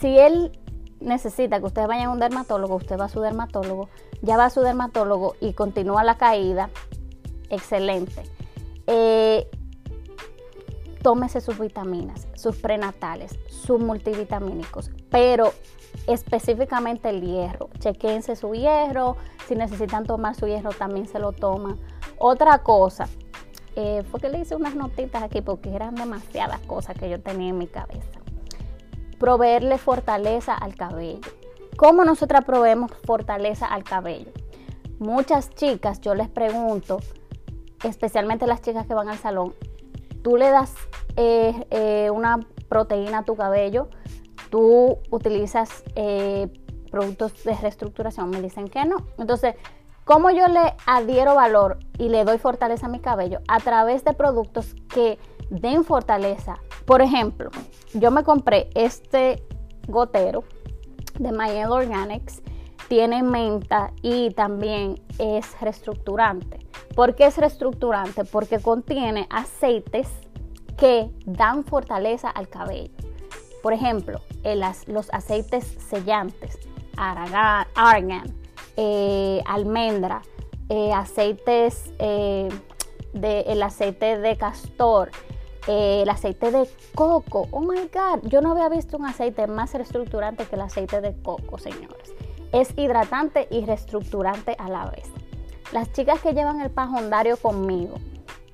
si él necesita que ustedes vayan a un dermatólogo, usted va a su dermatólogo, ya va a su dermatólogo y continúa la caída, excelente. Eh, tómese sus vitaminas, sus prenatales, sus multivitamínicos, pero específicamente el hierro. Chequense su hierro, si necesitan tomar su hierro también se lo toman. Otra cosa, eh, fue que le hice unas notitas aquí porque eran demasiadas cosas que yo tenía en mi cabeza. Proveerle fortaleza al cabello. ¿Cómo nosotras proveemos fortaleza al cabello? Muchas chicas, yo les pregunto, especialmente las chicas que van al salón, tú le das eh, eh, una proteína a tu cabello, tú utilizas eh, productos de reestructuración, me dicen que no. Entonces, ¿cómo yo le adhiero valor y le doy fortaleza a mi cabello? A través de productos que den fortaleza. Por ejemplo, yo me compré este gotero de Mayel Organics tiene menta y también es reestructurante. ¿Por qué es reestructurante? Porque contiene aceites que dan fortaleza al cabello. Por ejemplo, los aceites sellantes, argan, eh, almendra, eh, aceites, eh, de, el aceite de castor, el aceite de coco. Oh my God, yo no había visto un aceite más reestructurante que el aceite de coco, señores. Es hidratante y reestructurante a la vez. Las chicas que llevan el pajondario conmigo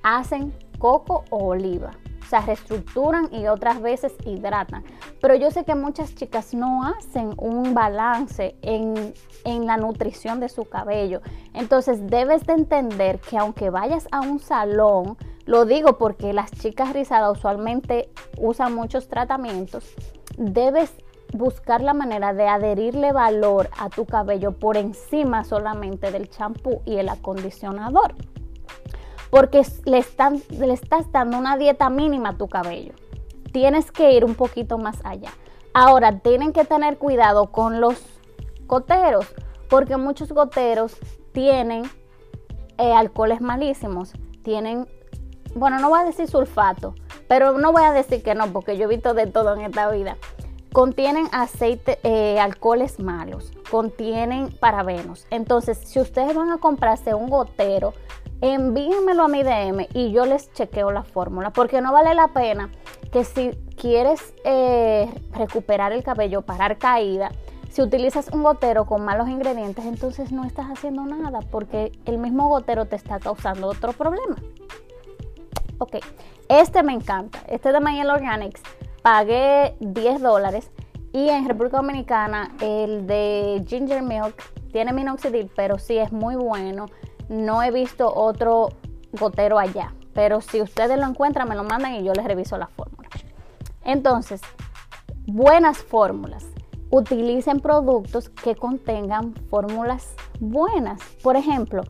hacen coco o oliva. Sea, reestructuran y otras veces hidratan. Pero yo sé que muchas chicas no hacen un balance en, en la nutrición de su cabello. Entonces debes de entender que aunque vayas a un salón, lo digo porque las chicas rizadas usualmente usan muchos tratamientos, debes buscar la manera de adherirle valor a tu cabello por encima solamente del champú y el acondicionador. Porque le, están, le estás dando una dieta mínima a tu cabello. Tienes que ir un poquito más allá. Ahora, tienen que tener cuidado con los goteros, porque muchos goteros tienen eh, alcoholes malísimos, tienen, bueno, no voy a decir sulfato, pero no voy a decir que no, porque yo he visto de todo en esta vida contienen aceite, eh, alcoholes malos, contienen parabenos. Entonces, si ustedes van a comprarse un gotero, envíenmelo a mi DM y yo les chequeo la fórmula, porque no vale la pena que si quieres eh, recuperar el cabello, parar caída, si utilizas un gotero con malos ingredientes, entonces no estás haciendo nada, porque el mismo gotero te está causando otro problema. Ok, este me encanta, este de Mayel Organics pagué 10 dólares y en República Dominicana el de Ginger Milk tiene minoxidil, pero sí es muy bueno. No he visto otro gotero allá, pero si ustedes lo encuentran me lo mandan y yo les reviso la fórmula. Entonces, buenas fórmulas. Utilicen productos que contengan fórmulas buenas. Por ejemplo,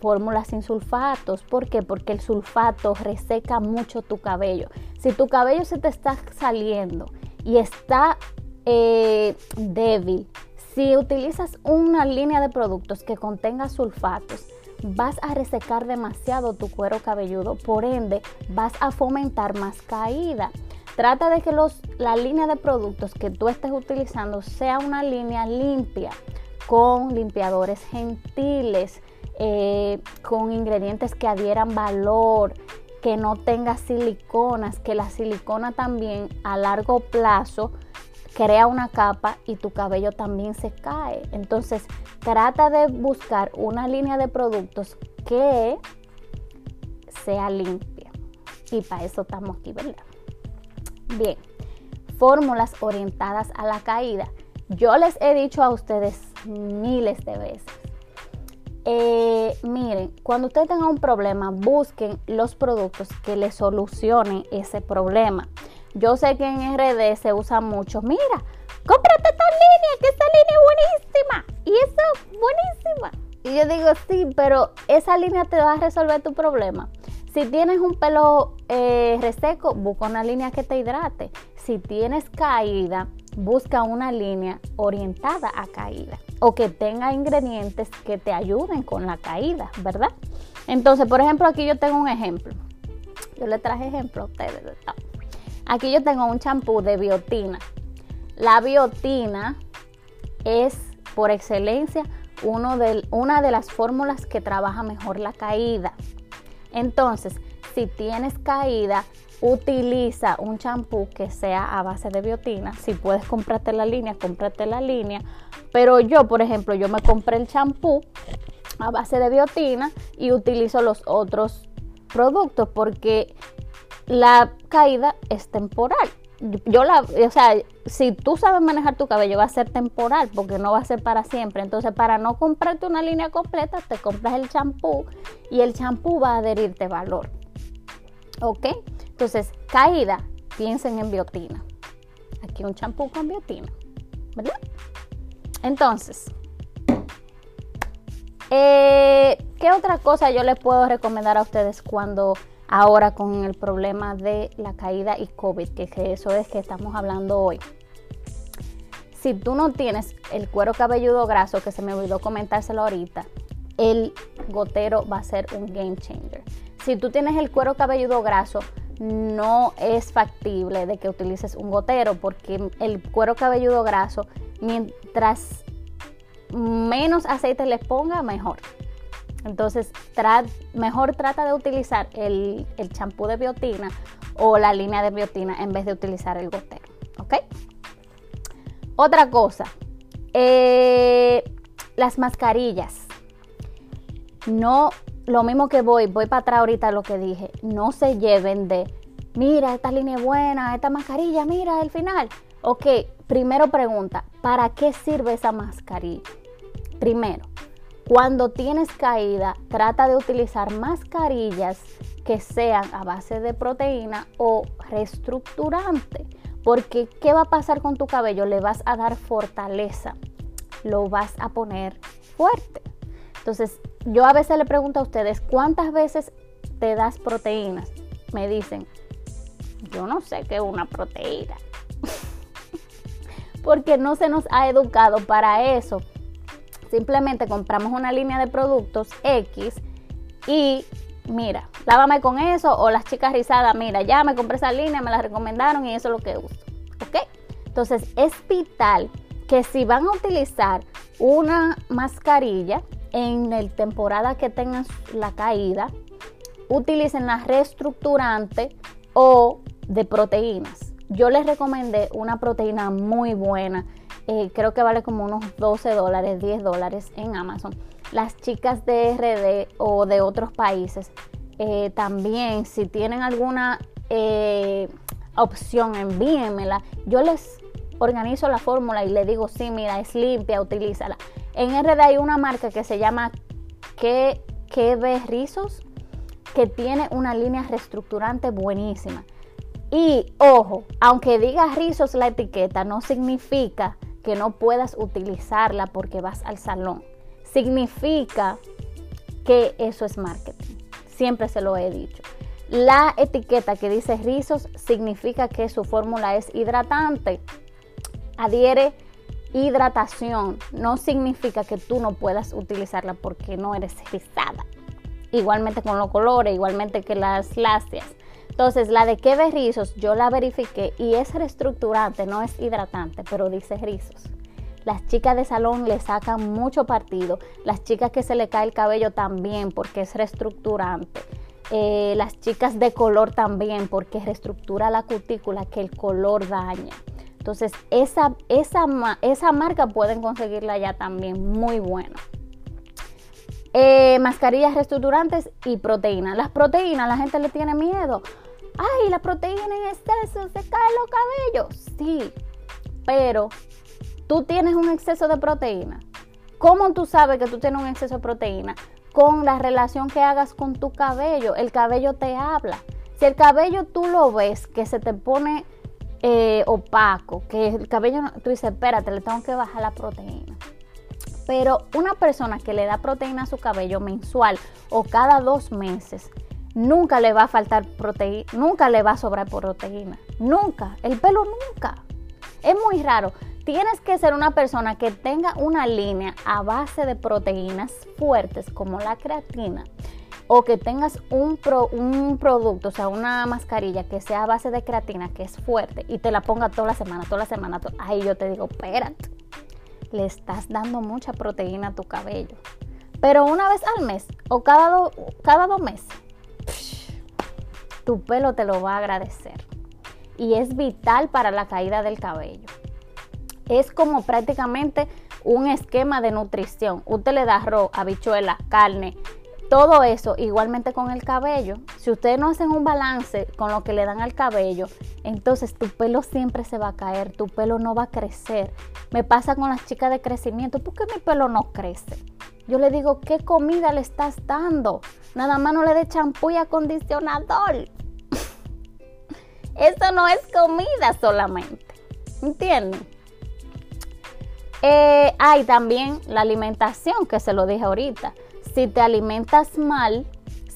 fórmulas sin sulfatos. ¿Por qué? Porque el sulfato reseca mucho tu cabello. Si tu cabello se te está saliendo y está eh, débil, si utilizas una línea de productos que contenga sulfatos, vas a resecar demasiado tu cuero cabelludo, por ende vas a fomentar más caída. Trata de que los, la línea de productos que tú estés utilizando sea una línea limpia, con limpiadores gentiles, eh, con ingredientes que adhieran valor, que no tenga siliconas, que la silicona también a largo plazo crea una capa y tu cabello también se cae. Entonces, trata de buscar una línea de productos que sea limpia. Y para eso estamos aquí, ¿verdad? Bien, fórmulas orientadas a la caída. Yo les he dicho a ustedes miles de veces. Eh, miren, cuando ustedes tengan un problema, busquen los productos que les solucionen ese problema. Yo sé que en RD se usa mucho. Mira, cómprate esta línea, que esta línea es buenísima. Y eso, buenísima. Y yo digo, sí, pero esa línea te va a resolver tu problema. Si tienes un pelo eh, reseco, busca una línea que te hidrate. Si tienes caída, busca una línea orientada a caída o que tenga ingredientes que te ayuden con la caída, ¿verdad? Entonces, por ejemplo, aquí yo tengo un ejemplo. Yo le traje ejemplo a ustedes. Aquí yo tengo un champú de biotina. La biotina es por excelencia uno de, una de las fórmulas que trabaja mejor la caída. Entonces, si tienes caída, utiliza un champú que sea a base de biotina. Si puedes comprarte la línea, cómprate la línea. Pero yo, por ejemplo, yo me compré el champú a base de biotina y utilizo los otros productos porque la caída es temporal. Yo la, o sea, si tú sabes manejar tu cabello va a ser temporal porque no va a ser para siempre. Entonces, para no comprarte una línea completa, te compras el champú y el champú va a adherirte valor. ¿Ok? Entonces, caída, piensen en biotina. Aquí un champú con biotina, ¿verdad? Entonces, eh, ¿qué otra cosa yo les puedo recomendar a ustedes cuando ahora con el problema de la caída y COVID, que, eso es que estamos hablando hoy. Si tú no tienes el cuero cabelludo graso, que se me olvidó comentárselo ahorita, el gotero va a ser un game changer. Si tú tienes el cuero cabelludo graso, no es factible de que utilices un gotero porque el cuero cabelludo graso, mientras menos aceite le ponga, mejor. Entonces, mejor trata de utilizar el champú de biotina o la línea de biotina en vez de utilizar el gotero. ¿Ok? Otra cosa, eh, las mascarillas. No, lo mismo que voy, voy para atrás ahorita lo que dije. No se lleven de, mira, esta línea es buena, esta mascarilla, mira el final. Ok, primero pregunta, ¿para qué sirve esa mascarilla? Primero, cuando tienes caída, trata de utilizar mascarillas que sean a base de proteína o reestructurante. Porque, ¿qué va a pasar con tu cabello? Le vas a dar fortaleza, lo vas a poner fuerte. Entonces, yo a veces le pregunto a ustedes, ¿cuántas veces te das proteínas? Me dicen, yo no sé qué es una proteína. Porque no se nos ha educado para eso. Simplemente compramos una línea de productos X y mira, lávame con eso o las chicas rizadas, mira, ya me compré esa línea, me la recomendaron y eso es lo que uso. ¿Ok? Entonces es vital que si van a utilizar una mascarilla en la temporada que tengan la caída, utilicen la reestructurante o de proteínas. Yo les recomendé una proteína muy buena eh, creo que vale como unos 12 dólares, 10 dólares en Amazon. Las chicas de RD o de otros países eh, también, si tienen alguna eh, opción, envíenmela. Yo les organizo la fórmula y le digo, sí, mira, es limpia, utilízala. En RD hay una marca que se llama que, Rizos, que tiene una línea reestructurante buenísima. Y ojo, aunque diga rizos la etiqueta, no significa que no puedas utilizarla porque vas al salón. Significa que eso es marketing. Siempre se lo he dicho. La etiqueta que dice rizos significa que su fórmula es hidratante. Adhiere hidratación. No significa que tú no puedas utilizarla porque no eres rizada. Igualmente con los colores, igualmente que las lácteas. Entonces, la de que rizos, yo la verifiqué y es reestructurante, no es hidratante, pero dice rizos. Las chicas de salón le sacan mucho partido. Las chicas que se le cae el cabello también porque es reestructurante. Eh, las chicas de color también porque reestructura la cutícula que el color daña. Entonces, esa, esa, esa marca pueden conseguirla ya también muy buena. Eh, mascarillas reestructurantes y proteínas. Las proteínas, la gente le tiene miedo. Ay, la proteína en exceso se caen los cabellos. Sí, pero tú tienes un exceso de proteína. ¿Cómo tú sabes que tú tienes un exceso de proteína? Con la relación que hagas con tu cabello. El cabello te habla. Si el cabello tú lo ves que se te pone eh, opaco, que el cabello, tú dices, espérate, le tengo que bajar la proteína. Pero una persona que le da proteína a su cabello mensual o cada dos meses, nunca le va a faltar proteína, nunca le va a sobrar proteína. Nunca. El pelo nunca. Es muy raro. Tienes que ser una persona que tenga una línea a base de proteínas fuertes como la creatina o que tengas un, un producto, o sea, una mascarilla que sea a base de creatina, que es fuerte, y te la ponga toda la semana, toda la semana, ahí yo te digo, espérate, le estás dando mucha proteína a tu cabello. Pero una vez al mes o cada, cada dos meses, tu pelo te lo va a agradecer. Y es vital para la caída del cabello. Es como prácticamente un esquema de nutrición. Usted le da arroz, habichuela, carne, todo eso igualmente con el cabello. Si ustedes no hacen un balance con lo que le dan al cabello, entonces tu pelo siempre se va a caer, tu pelo no va a crecer. Me pasa con las chicas de crecimiento, ¿por qué mi pelo no crece? Yo le digo, ¿qué comida le estás dando? Nada más no le dé champú y acondicionador. (laughs) Eso no es comida solamente. ¿Entienden? Eh, hay también la alimentación, que se lo dije ahorita si te alimentas mal,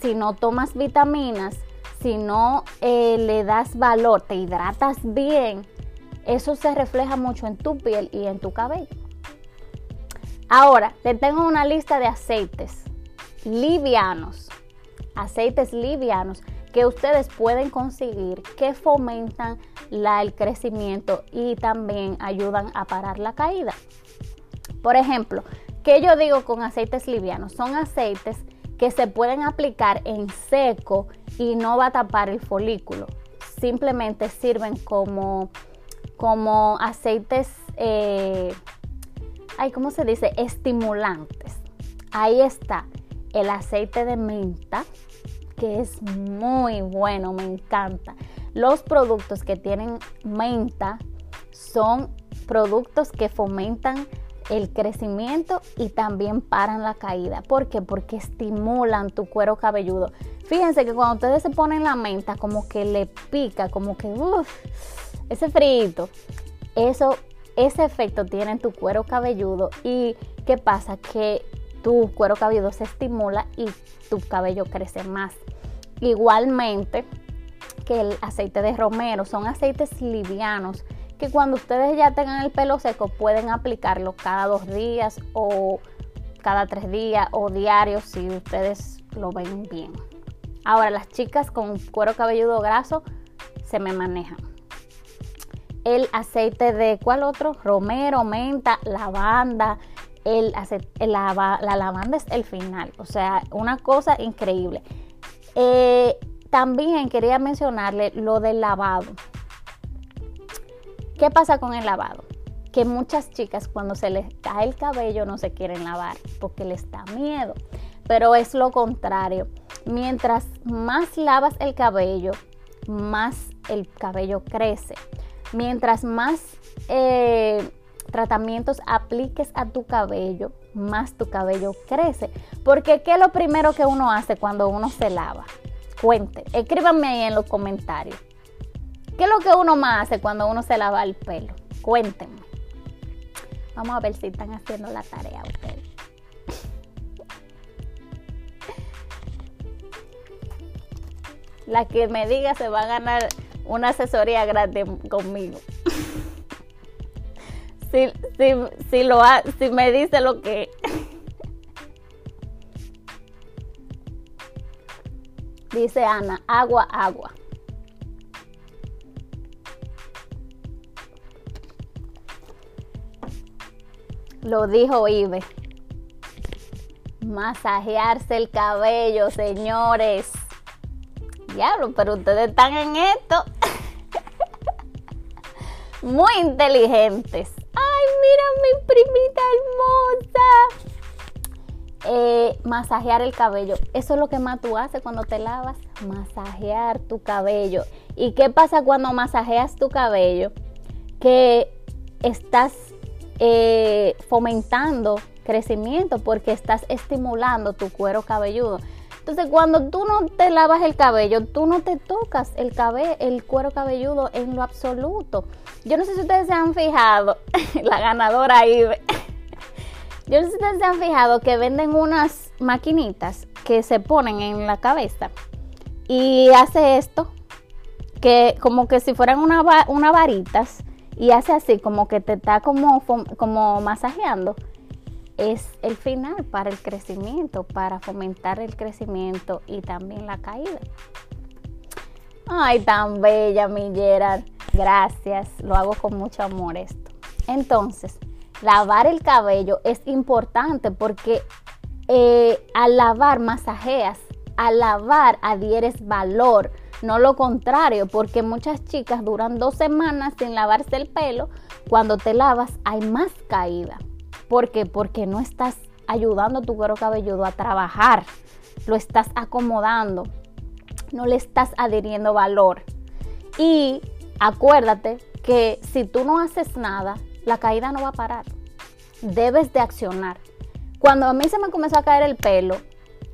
si no tomas vitaminas, si no eh, le das valor, te hidratas bien, eso se refleja mucho en tu piel y en tu cabello. Ahora, te tengo una lista de aceites livianos, aceites livianos que ustedes pueden conseguir que fomentan el crecimiento y también ayudan a parar la caída. Por ejemplo, ¿Qué yo digo con aceites livianos? Son aceites que se pueden aplicar en seco y no va a tapar el folículo. Simplemente sirven como, como aceites, eh, ay, ¿cómo se dice? Estimulantes. Ahí está el aceite de menta, que es muy bueno, me encanta. Los productos que tienen menta son productos que fomentan el crecimiento y también paran la caída. ¿Por qué? Porque estimulan tu cuero cabelludo. Fíjense que cuando ustedes se ponen la menta, como que le pica, como que uff, ese frito. Eso, ese efecto tiene en tu cuero cabelludo. ¿Y qué pasa? Que tu cuero cabelludo se estimula y tu cabello crece más. Igualmente que el aceite de romero, son aceites livianos que cuando ustedes ya tengan el pelo seco pueden aplicarlo cada dos días o cada tres días o diario si ustedes lo ven bien. Ahora las chicas con cuero cabelludo graso se me manejan. El aceite de cuál otro? Romero, menta, lavanda. El, la, lavanda es el final, o sea, una cosa increíble. Eh, también quería mencionarle lo del lavado. ¿Qué pasa con el lavado? Que muchas chicas cuando se les cae el cabello no se quieren lavar porque les da miedo. Pero es lo contrario. Mientras más lavas el cabello, más el cabello crece. Mientras más eh, tratamientos apliques a tu cabello, más tu cabello crece. Porque ¿qué es lo primero que uno hace cuando uno se lava? Cuente, escríbanme ahí en los comentarios. ¿Qué es lo que uno más hace cuando uno se lava el pelo? Cuéntenme. Vamos a ver si están haciendo la tarea ustedes. La que me diga se va a ganar una asesoría gratis conmigo. si, si, si, lo si me dice lo que... Dice Ana, agua, agua. Lo dijo Ibe. Masajearse el cabello, señores. Diablo, pero ustedes están en esto. Muy inteligentes. Ay, mira mi primita hermosa. Eh, masajear el cabello. Eso es lo que más tú haces cuando te lavas. Masajear tu cabello. ¿Y qué pasa cuando masajeas tu cabello? Que estás eh, fomentando crecimiento porque estás estimulando tu cuero cabelludo. Entonces, cuando tú no te lavas el cabello, tú no te tocas el, el cuero cabelludo en lo absoluto. Yo no sé si ustedes se han fijado, (laughs) la ganadora ahí. (laughs) Yo no sé si ustedes se han fijado que venden unas maquinitas que se ponen en la cabeza y hace esto, que como que si fueran unas una varitas y hace así como que te está como, como masajeando, es el final para el crecimiento, para fomentar el crecimiento y también la caída. Ay, tan bella, mi Gerard. Gracias, lo hago con mucho amor esto. Entonces, lavar el cabello es importante porque eh, al lavar masajeas, al lavar adhieres valor no lo contrario, porque muchas chicas duran dos semanas sin lavarse el pelo. Cuando te lavas hay más caída. ¿Por qué? Porque no estás ayudando a tu cuero cabelludo a trabajar, lo estás acomodando, no le estás adhiriendo valor. Y acuérdate que si tú no haces nada, la caída no va a parar. Debes de accionar. Cuando a mí se me comenzó a caer el pelo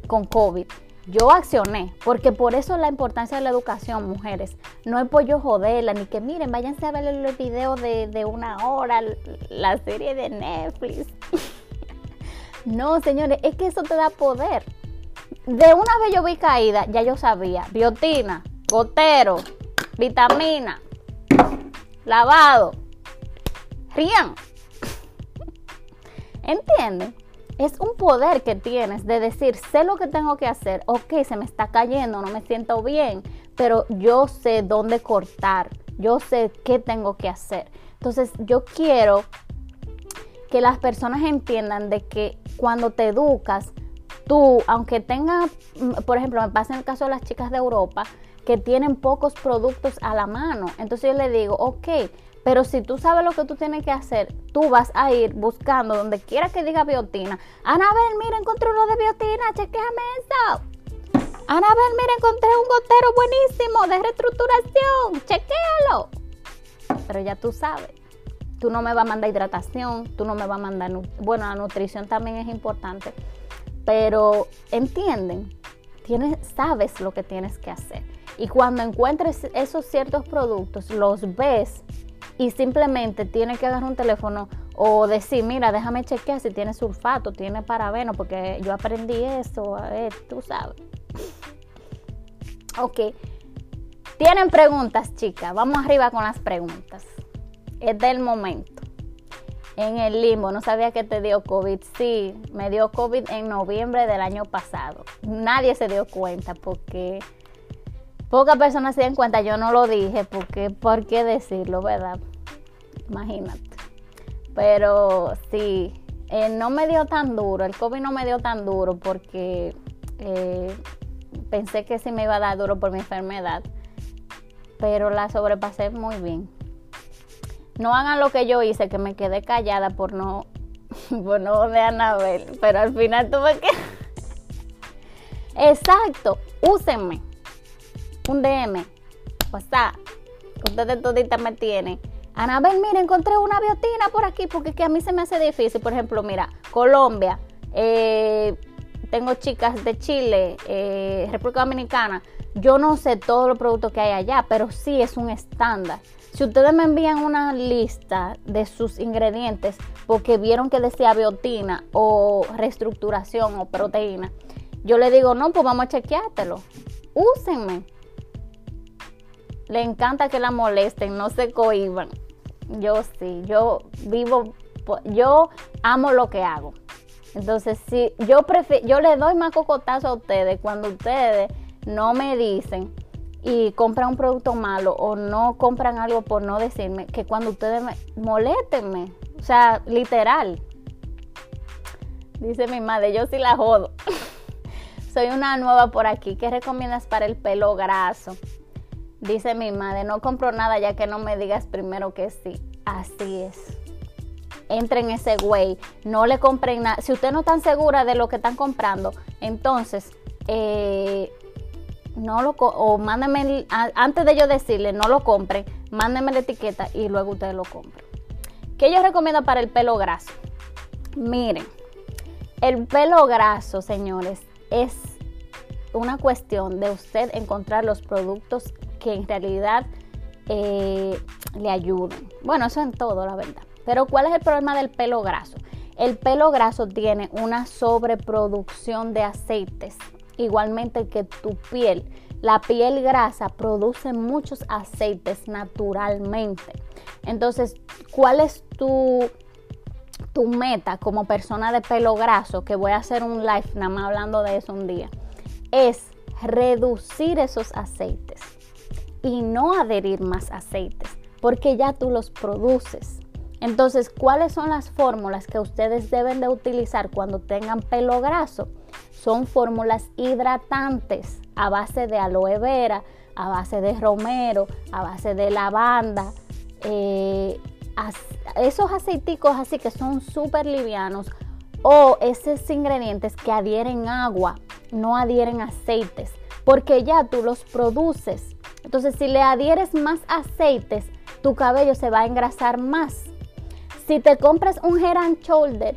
con COVID, yo accioné, porque por eso la importancia de la educación, mujeres. No es por yo joderla, ni que miren, váyanse a ver el video de, de una hora, la serie de Netflix. (laughs) no, señores, es que eso te da poder. De una vez yo vi caída, ya yo sabía, biotina, gotero, vitamina, lavado, rían. (laughs) ¿Entienden? Es un poder que tienes de decir, sé lo que tengo que hacer, ok, se me está cayendo, no me siento bien, pero yo sé dónde cortar, yo sé qué tengo que hacer. Entonces yo quiero que las personas entiendan de que cuando te educas, tú, aunque tengas, mm, por ejemplo, me pasa en el caso de las chicas de Europa, que tienen pocos productos a la mano. Entonces yo le digo, ok, pero si tú sabes lo que tú tienes que hacer, tú vas a ir buscando donde quiera que diga biotina. Anabel, mira, encontré uno de biotina, chequéame eso. Anabel, mira, encontré un gotero buenísimo de reestructuración, chequéalo. Pero ya tú sabes, tú no me vas a mandar hidratación, tú no me vas a mandar, bueno, la nutrición también es importante, pero entienden, tienes, sabes lo que tienes que hacer. Y cuando encuentres esos ciertos productos, los ves y simplemente tiene que agarrar un teléfono o decir, mira, déjame chequear si tiene sulfato, tiene parabeno, porque yo aprendí eso, a ver, tú sabes. ok. Tienen preguntas, chicas. Vamos arriba con las preguntas. Es del momento. En el limbo, no sabía que te dio COVID. Sí, me dio COVID en noviembre del año pasado. Nadie se dio cuenta porque Pocas personas se dan cuenta, yo no lo dije, porque ¿por qué decirlo, verdad? Imagínate. Pero sí, eh, no me dio tan duro, el COVID no me dio tan duro porque eh, pensé que sí me iba a dar duro por mi enfermedad, pero la sobrepasé muy bien. No hagan lo que yo hice, que me quedé callada por no, (laughs) por no de Anabel, pero al final tuve que... (laughs) Exacto, úsenme un DM, sea, ustedes toditas me tienen. Anabel, mira, encontré una biotina por aquí porque que a mí se me hace difícil. Por ejemplo, mira, Colombia, eh, tengo chicas de Chile, eh, República Dominicana. Yo no sé todos los productos que hay allá, pero sí es un estándar. Si ustedes me envían una lista de sus ingredientes porque vieron que decía biotina o reestructuración o proteína, yo le digo, no, pues vamos a chequeártelo. Úsenme le encanta que la molesten, no se cohiban. Yo sí, yo vivo, yo amo lo que hago. Entonces, si yo prefiero, yo le doy más cocotazo a ustedes cuando ustedes no me dicen y compran un producto malo o no compran algo por no decirme, que cuando ustedes me molétenme. O sea, literal. Dice mi madre, yo sí la jodo. (laughs) Soy una nueva por aquí. ¿Qué recomiendas para el pelo graso? Dice mi madre, no compro nada ya que no me digas primero que sí. Así es entren en ese güey, no le compren nada. Si usted no está segura de lo que están comprando, entonces, eh, no lo, o mándenme, antes de yo decirle, no lo compren, mándenme la etiqueta y luego ustedes lo compren. ¿Qué yo recomiendo para el pelo graso? Miren, el pelo graso, señores, es una cuestión de usted encontrar los productos que en realidad eh, le ayuden. Bueno, eso en todo, la verdad. Pero ¿cuál es el problema del pelo graso? El pelo graso tiene una sobreproducción de aceites, igualmente que tu piel. La piel grasa produce muchos aceites naturalmente. Entonces, ¿cuál es tu, tu meta como persona de pelo graso? Que voy a hacer un live nada más hablando de eso un día. Es reducir esos aceites y no adherir más aceites, porque ya tú los produces. Entonces, ¿cuáles son las fórmulas que ustedes deben de utilizar cuando tengan pelo graso? Son fórmulas hidratantes a base de aloe vera, a base de romero, a base de lavanda, eh, esos aceiticos así que son súper livianos o esos ingredientes que adhieren agua, no adhieren aceites, porque ya tú los produces. Entonces, si le adhieres más aceites, tu cabello se va a engrasar más. Si te compras un Head Shoulder,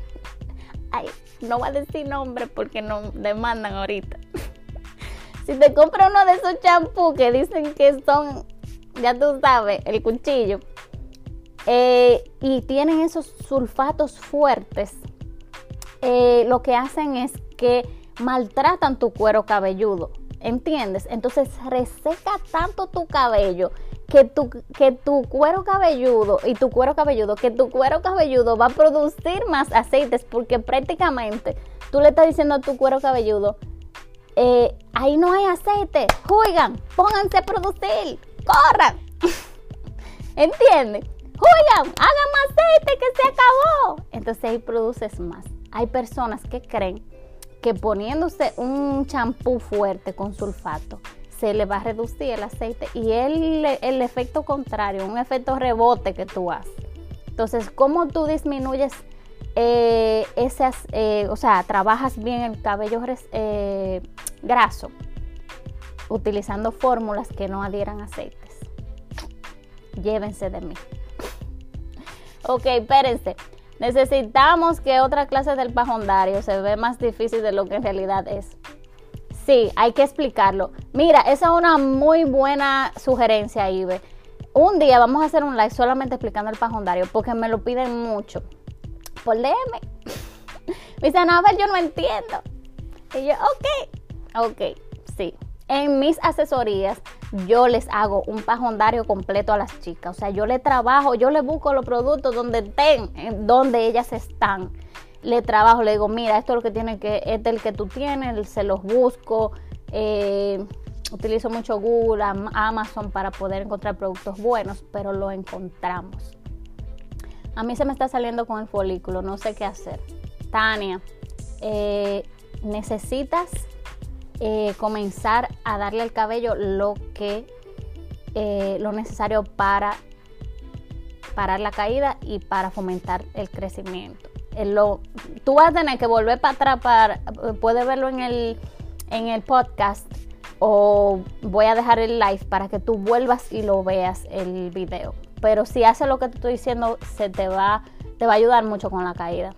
(laughs) ay, no voy a decir nombre porque no demandan ahorita. (laughs) si te compras uno de esos champús que dicen que son, ya tú sabes, el cuchillo, eh, y tienen esos sulfatos fuertes, eh, lo que hacen es que maltratan tu cuero cabelludo. ¿Entiendes? Entonces reseca tanto tu cabello que tu, que tu cuero cabelludo y tu cuero cabelludo, que tu cuero cabelludo va a producir más aceites porque prácticamente tú le estás diciendo a tu cuero cabelludo, eh, ahí no hay aceite, juegan, pónganse a producir, corran. (laughs) ¿Entiendes? Juegan, hagan más aceite que se acabó. Entonces ahí produces más. Hay personas que creen que poniéndose un champú fuerte con sulfato se le va a reducir el aceite y el, el efecto contrario, un efecto rebote que tú haces. Entonces, ¿cómo tú disminuyes eh, esas, eh, o sea, trabajas bien el cabello eh, graso? Utilizando fórmulas que no adhieran aceites. Llévense de mí. ok, espérense. Necesitamos que otra clase del pajondario se ve más difícil de lo que en realidad es. Sí, hay que explicarlo. Mira, esa es una muy buena sugerencia, Ibe. Un día vamos a hacer un live solamente explicando el pajondario porque me lo piden mucho. Por DM. (laughs) Me dicen, a yo no entiendo. Y yo, ok, ok, sí. En mis asesorías yo les hago un pajondario completo a las chicas. O sea, yo le trabajo, yo le busco los productos donde estén, donde ellas están le trabajo, le digo, mira, esto es lo que tiene que, es el que tú tienes, se los busco, eh, utilizo mucho Google, Amazon para poder encontrar productos buenos, pero lo encontramos. A mí se me está saliendo con el folículo, no sé qué hacer. Tania, eh, necesitas eh, comenzar a darle al cabello lo que lo necesario para parar la caída y para fomentar el crecimiento lo, tú vas a tener que volver para atrás, para, puedes verlo en el, en el podcast o voy a dejar el live para que tú vuelvas y lo veas el video. Pero si haces lo que te estoy diciendo, se te va, te va a ayudar mucho con la caída.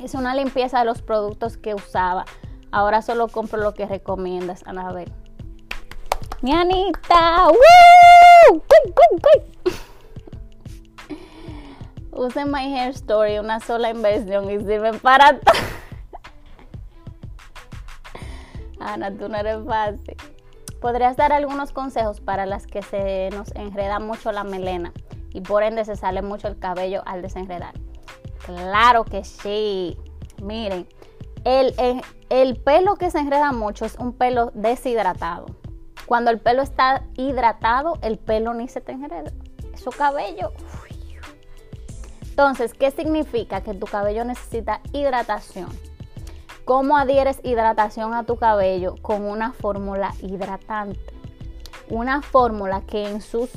Es una limpieza de los productos que usaba. Ahora solo compro lo que recomiendas. A ver. Mi Anita. ¡Woo! (laughs) Usen My Hair Story, una sola inversión y sirven para todo. (laughs) Ana, tú no eres fácil. ¿Podrías dar algunos consejos para las que se nos enreda mucho la melena y por ende se sale mucho el cabello al desenredar? Claro que sí. Miren, el, el, pelo que se enreda mucho es un pelo deshidratado. Cuando el pelo está hidratado, el pelo ni se te enreda. Su cabello. Entonces, ¿qué significa? Que tu cabello necesita hidratación. ¿Cómo adhieres hidratación a tu cabello? Con una fórmula hidratante. Una fórmula que en sus,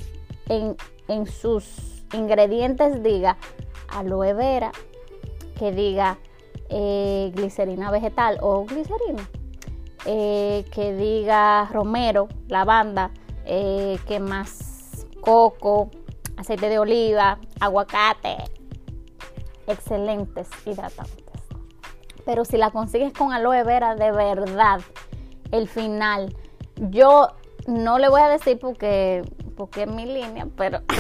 en, en sus ingredientes diga aloe vera, que diga eh, glicerina vegetal o glicerina, eh, que diga romero, lavanda, eh, que más coco, aceite de oliva, aguacate, excelentes hidratantes. Pero si la consigues con aloe vera, de verdad, el final, yo no le voy a decir porque, porque es mi línea, pero (laughs)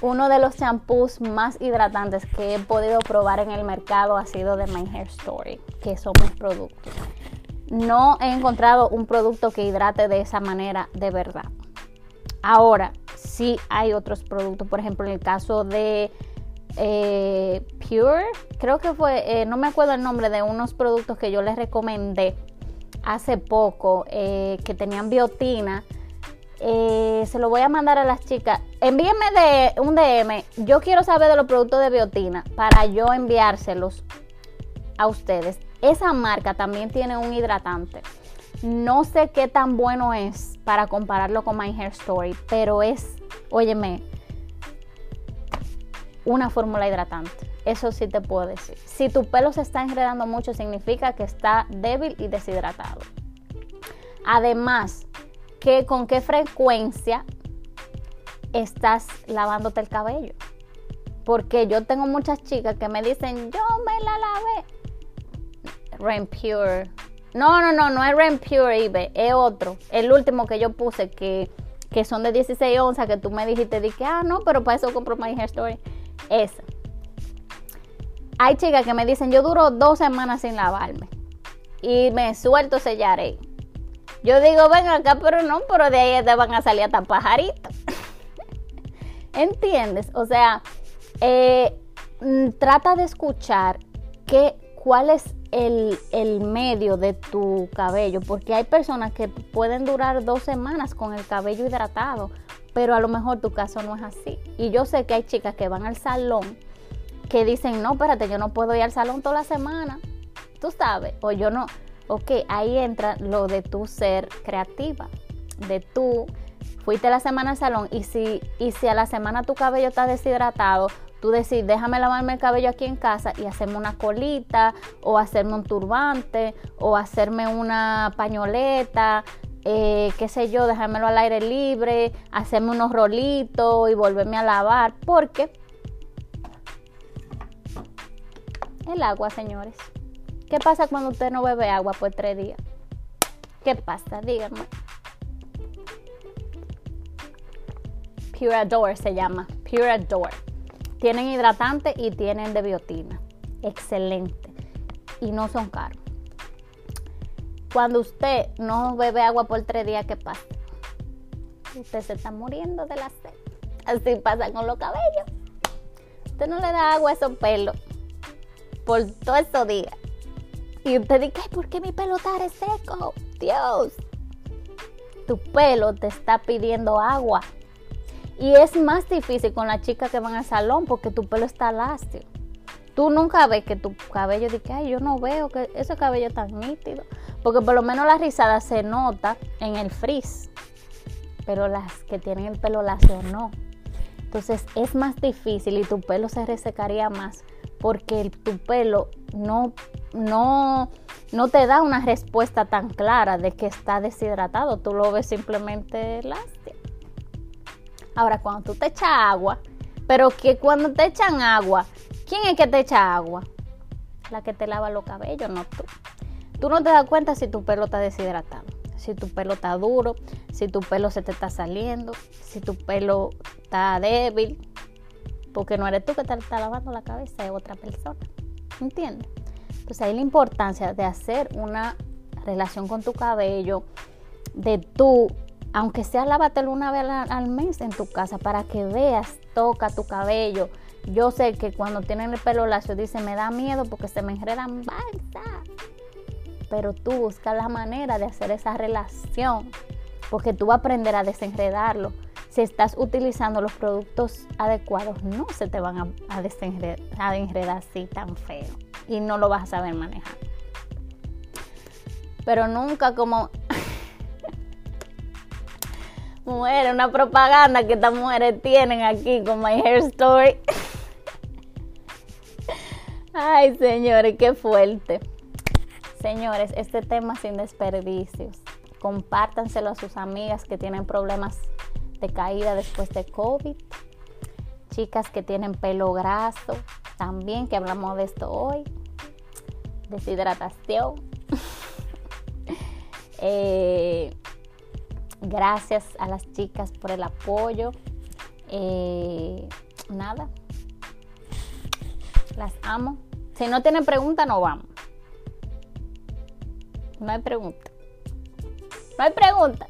uno de los champús más hidratantes que he podido probar en el mercado ha sido de My Hair Story, que son mis productos. No he encontrado un producto que hidrate de esa manera de verdad. Ahora, sí hay otros productos, por ejemplo, en el caso de eh, Pure, creo que fue, eh, no me acuerdo el nombre de unos productos que yo les recomendé hace poco, eh, que tenían biotina eh, se lo voy a mandar a las chicas. Envíenme de un DM. Yo quiero saber de los productos de biotina para yo enviárselos a ustedes. Esa marca también tiene un hidratante. No sé qué tan bueno es para compararlo con My Hair Story, pero es, óyeme, una fórmula hidratante. Eso sí te puedo decir. Si tu pelo se está enredando mucho, significa que está débil y deshidratado. Además, con qué frecuencia estás lavándote el cabello. Porque yo tengo muchas chicas que me dicen, yo me la lavé. Rain Pure. No, no, no, no es Rain Pure, Ibe, es otro. El último que yo puse que, que son de 16 onzas, que tú me dijiste, dije, ah, no, pero para eso compro My Hair Story. Esa. Hay chicas que me dicen, yo duro dos semanas sin lavarme. Y me suelto sellaré. Yo digo, ven acá, pero no, pero de ahí te van a salir hasta pajaritos. (laughs) ¿Entiendes? O sea, eh, mm, trata de escuchar qué, cuál es el, el, medio de tu cabello, porque hay personas que pueden durar dos semanas con el cabello hidratado, pero a lo mejor tu caso no es así. Y yo sé que hay chicas que van al salón que dicen, no, espérate, yo no puedo ir al salón toda la semana, tú sabes, o yo no, Ok, ahí entra lo de tu ser creativa, de tú fuiste la semana al salón y si, y si a la semana tu cabello está deshidratado, tú decís, déjame lavarme el cabello aquí en casa y hacerme una colita o hacerme un turbante o hacerme una pañoleta, eh, qué sé yo, dejármelo al aire libre, hacerme unos rolitos y volverme a lavar, porque el agua, señores. ¿Qué pasa cuando usted no bebe agua por tres días? ¿Qué pasa? Díganme. Pure Adore se llama. Pure Adore. Tienen hidratante y tienen de biotina. Excelente. Y no son caros. Cuando usted no bebe agua por tres días, ¿qué pasa? Usted se está muriendo de la sed. Así pasa con los cabellos. Usted no le da agua a esos pelos por todos esos días. Y usted dice, ¿por qué mi pelo está seco? Dios. Tu pelo te está pidiendo agua. Y es más difícil con las chicas que van al salón porque tu pelo está lacio. Tú nunca ves que tu cabello dice, ay, yo no veo que ese cabello tan nítido. Porque por lo menos la rizada se nota en el frizz. Pero las que tienen el pelo lacio no. Entonces es más difícil y tu pelo se resecaría más porque tu pelo no, no, no te da una respuesta tan clara de que está deshidratado. Tú lo ves simplemente elástico. Ahora, cuando tú te echas agua, pero que cuando te echan agua, ¿quién es que te echa agua? La que te lava los cabellos, no tú. Tú no te das cuenta si tu pelo está deshidratado, si tu pelo está duro, si tu pelo se te está saliendo, si tu pelo está débil, porque no eres tú que te lavando la cabeza, es otra persona. ¿Entiendes? Entonces ahí la importancia de hacer una relación con tu cabello, de tú, aunque sea lávatelo una vez al, mes en tu casa para que veas, toca tu cabello. Yo sé que cuando tienen el pelo lacio dicen me da miedo porque se me enredan balsa. Pero tú buscas la manera de hacer esa relación porque tú vas a aprender a desenredarlo. Si estás utilizando los productos adecuados, no se te van a, desenredar, así tan feo y no lo vas a saber manejar. Pero nunca como (laughs) mujeres, una propaganda que estas mujeres tienen aquí con My Hair Story. (laughs) Ay, señores, qué fuerte. Señores, este tema sin desperdicios. Compártanselo a sus amigas que tienen problemas de caída después de COVID. Chicas que tienen pelo graso. También que hablamos de esto hoy. Deshidratación. (laughs) eh, Gracias a las chicas por el apoyo. Eh, nada. Las amo. Si no tienen pregunta, no vamos. No hay pregunta. No hay pregunta.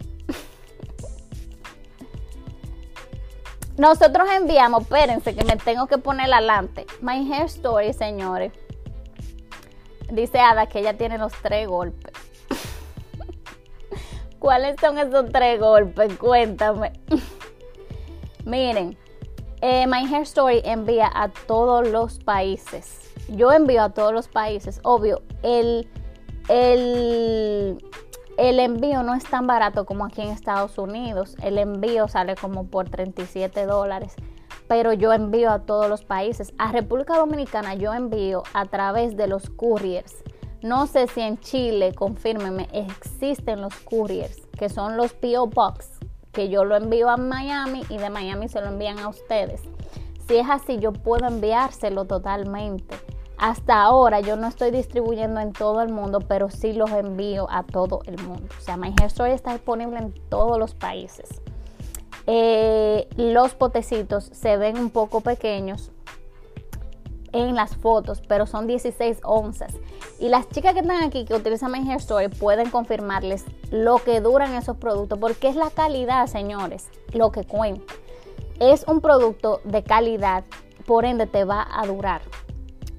Nosotros enviamos, espérense que me tengo que poner adelante. My Hair Story, señores. Dice Ada que ella tiene los tres golpes. (laughs) ¿Cuáles son esos tres golpes? Cuéntame. (laughs) Miren, eh, My Hair Story envía a todos los países. Yo envío a todos los países. Obvio, el, el, el envío no es tan barato como aquí en Estados Unidos. El envío sale como por 37 dólares. Pero yo envío a todos los países. A República Dominicana yo envío a través de los couriers. No sé si en Chile, confírmeme, existen los couriers, que son los PO Box, que yo lo envío a Miami y de Miami se lo envían a ustedes. Si es así, yo puedo enviárselo totalmente. Hasta ahora yo no estoy distribuyendo en todo el mundo, pero sí los envío a todo el mundo. O sea, My Hair Story está disponible en todos los países. Eh, los potecitos se ven un poco pequeños, en las fotos, pero son 16 onzas. Y las chicas que están aquí que utilizan My Hair Story pueden confirmarles lo que duran esos productos, porque es la calidad, señores, lo que cuenta. Es un producto de calidad, por ende te va a durar.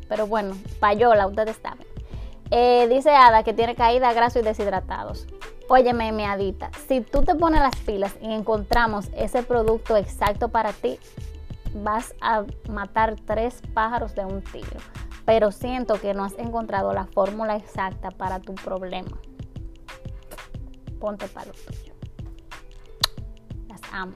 Pero bueno, payola, ustedes saben. Eh, dice Ada que tiene caída, graso y deshidratados. Óyeme, mi adita, si tú te pones las pilas y encontramos ese producto exacto para ti, vas a matar tres pájaros de un tiro. Pero siento que no has encontrado la fórmula exacta para tu problema. Ponte para lo tuyo. Las amo.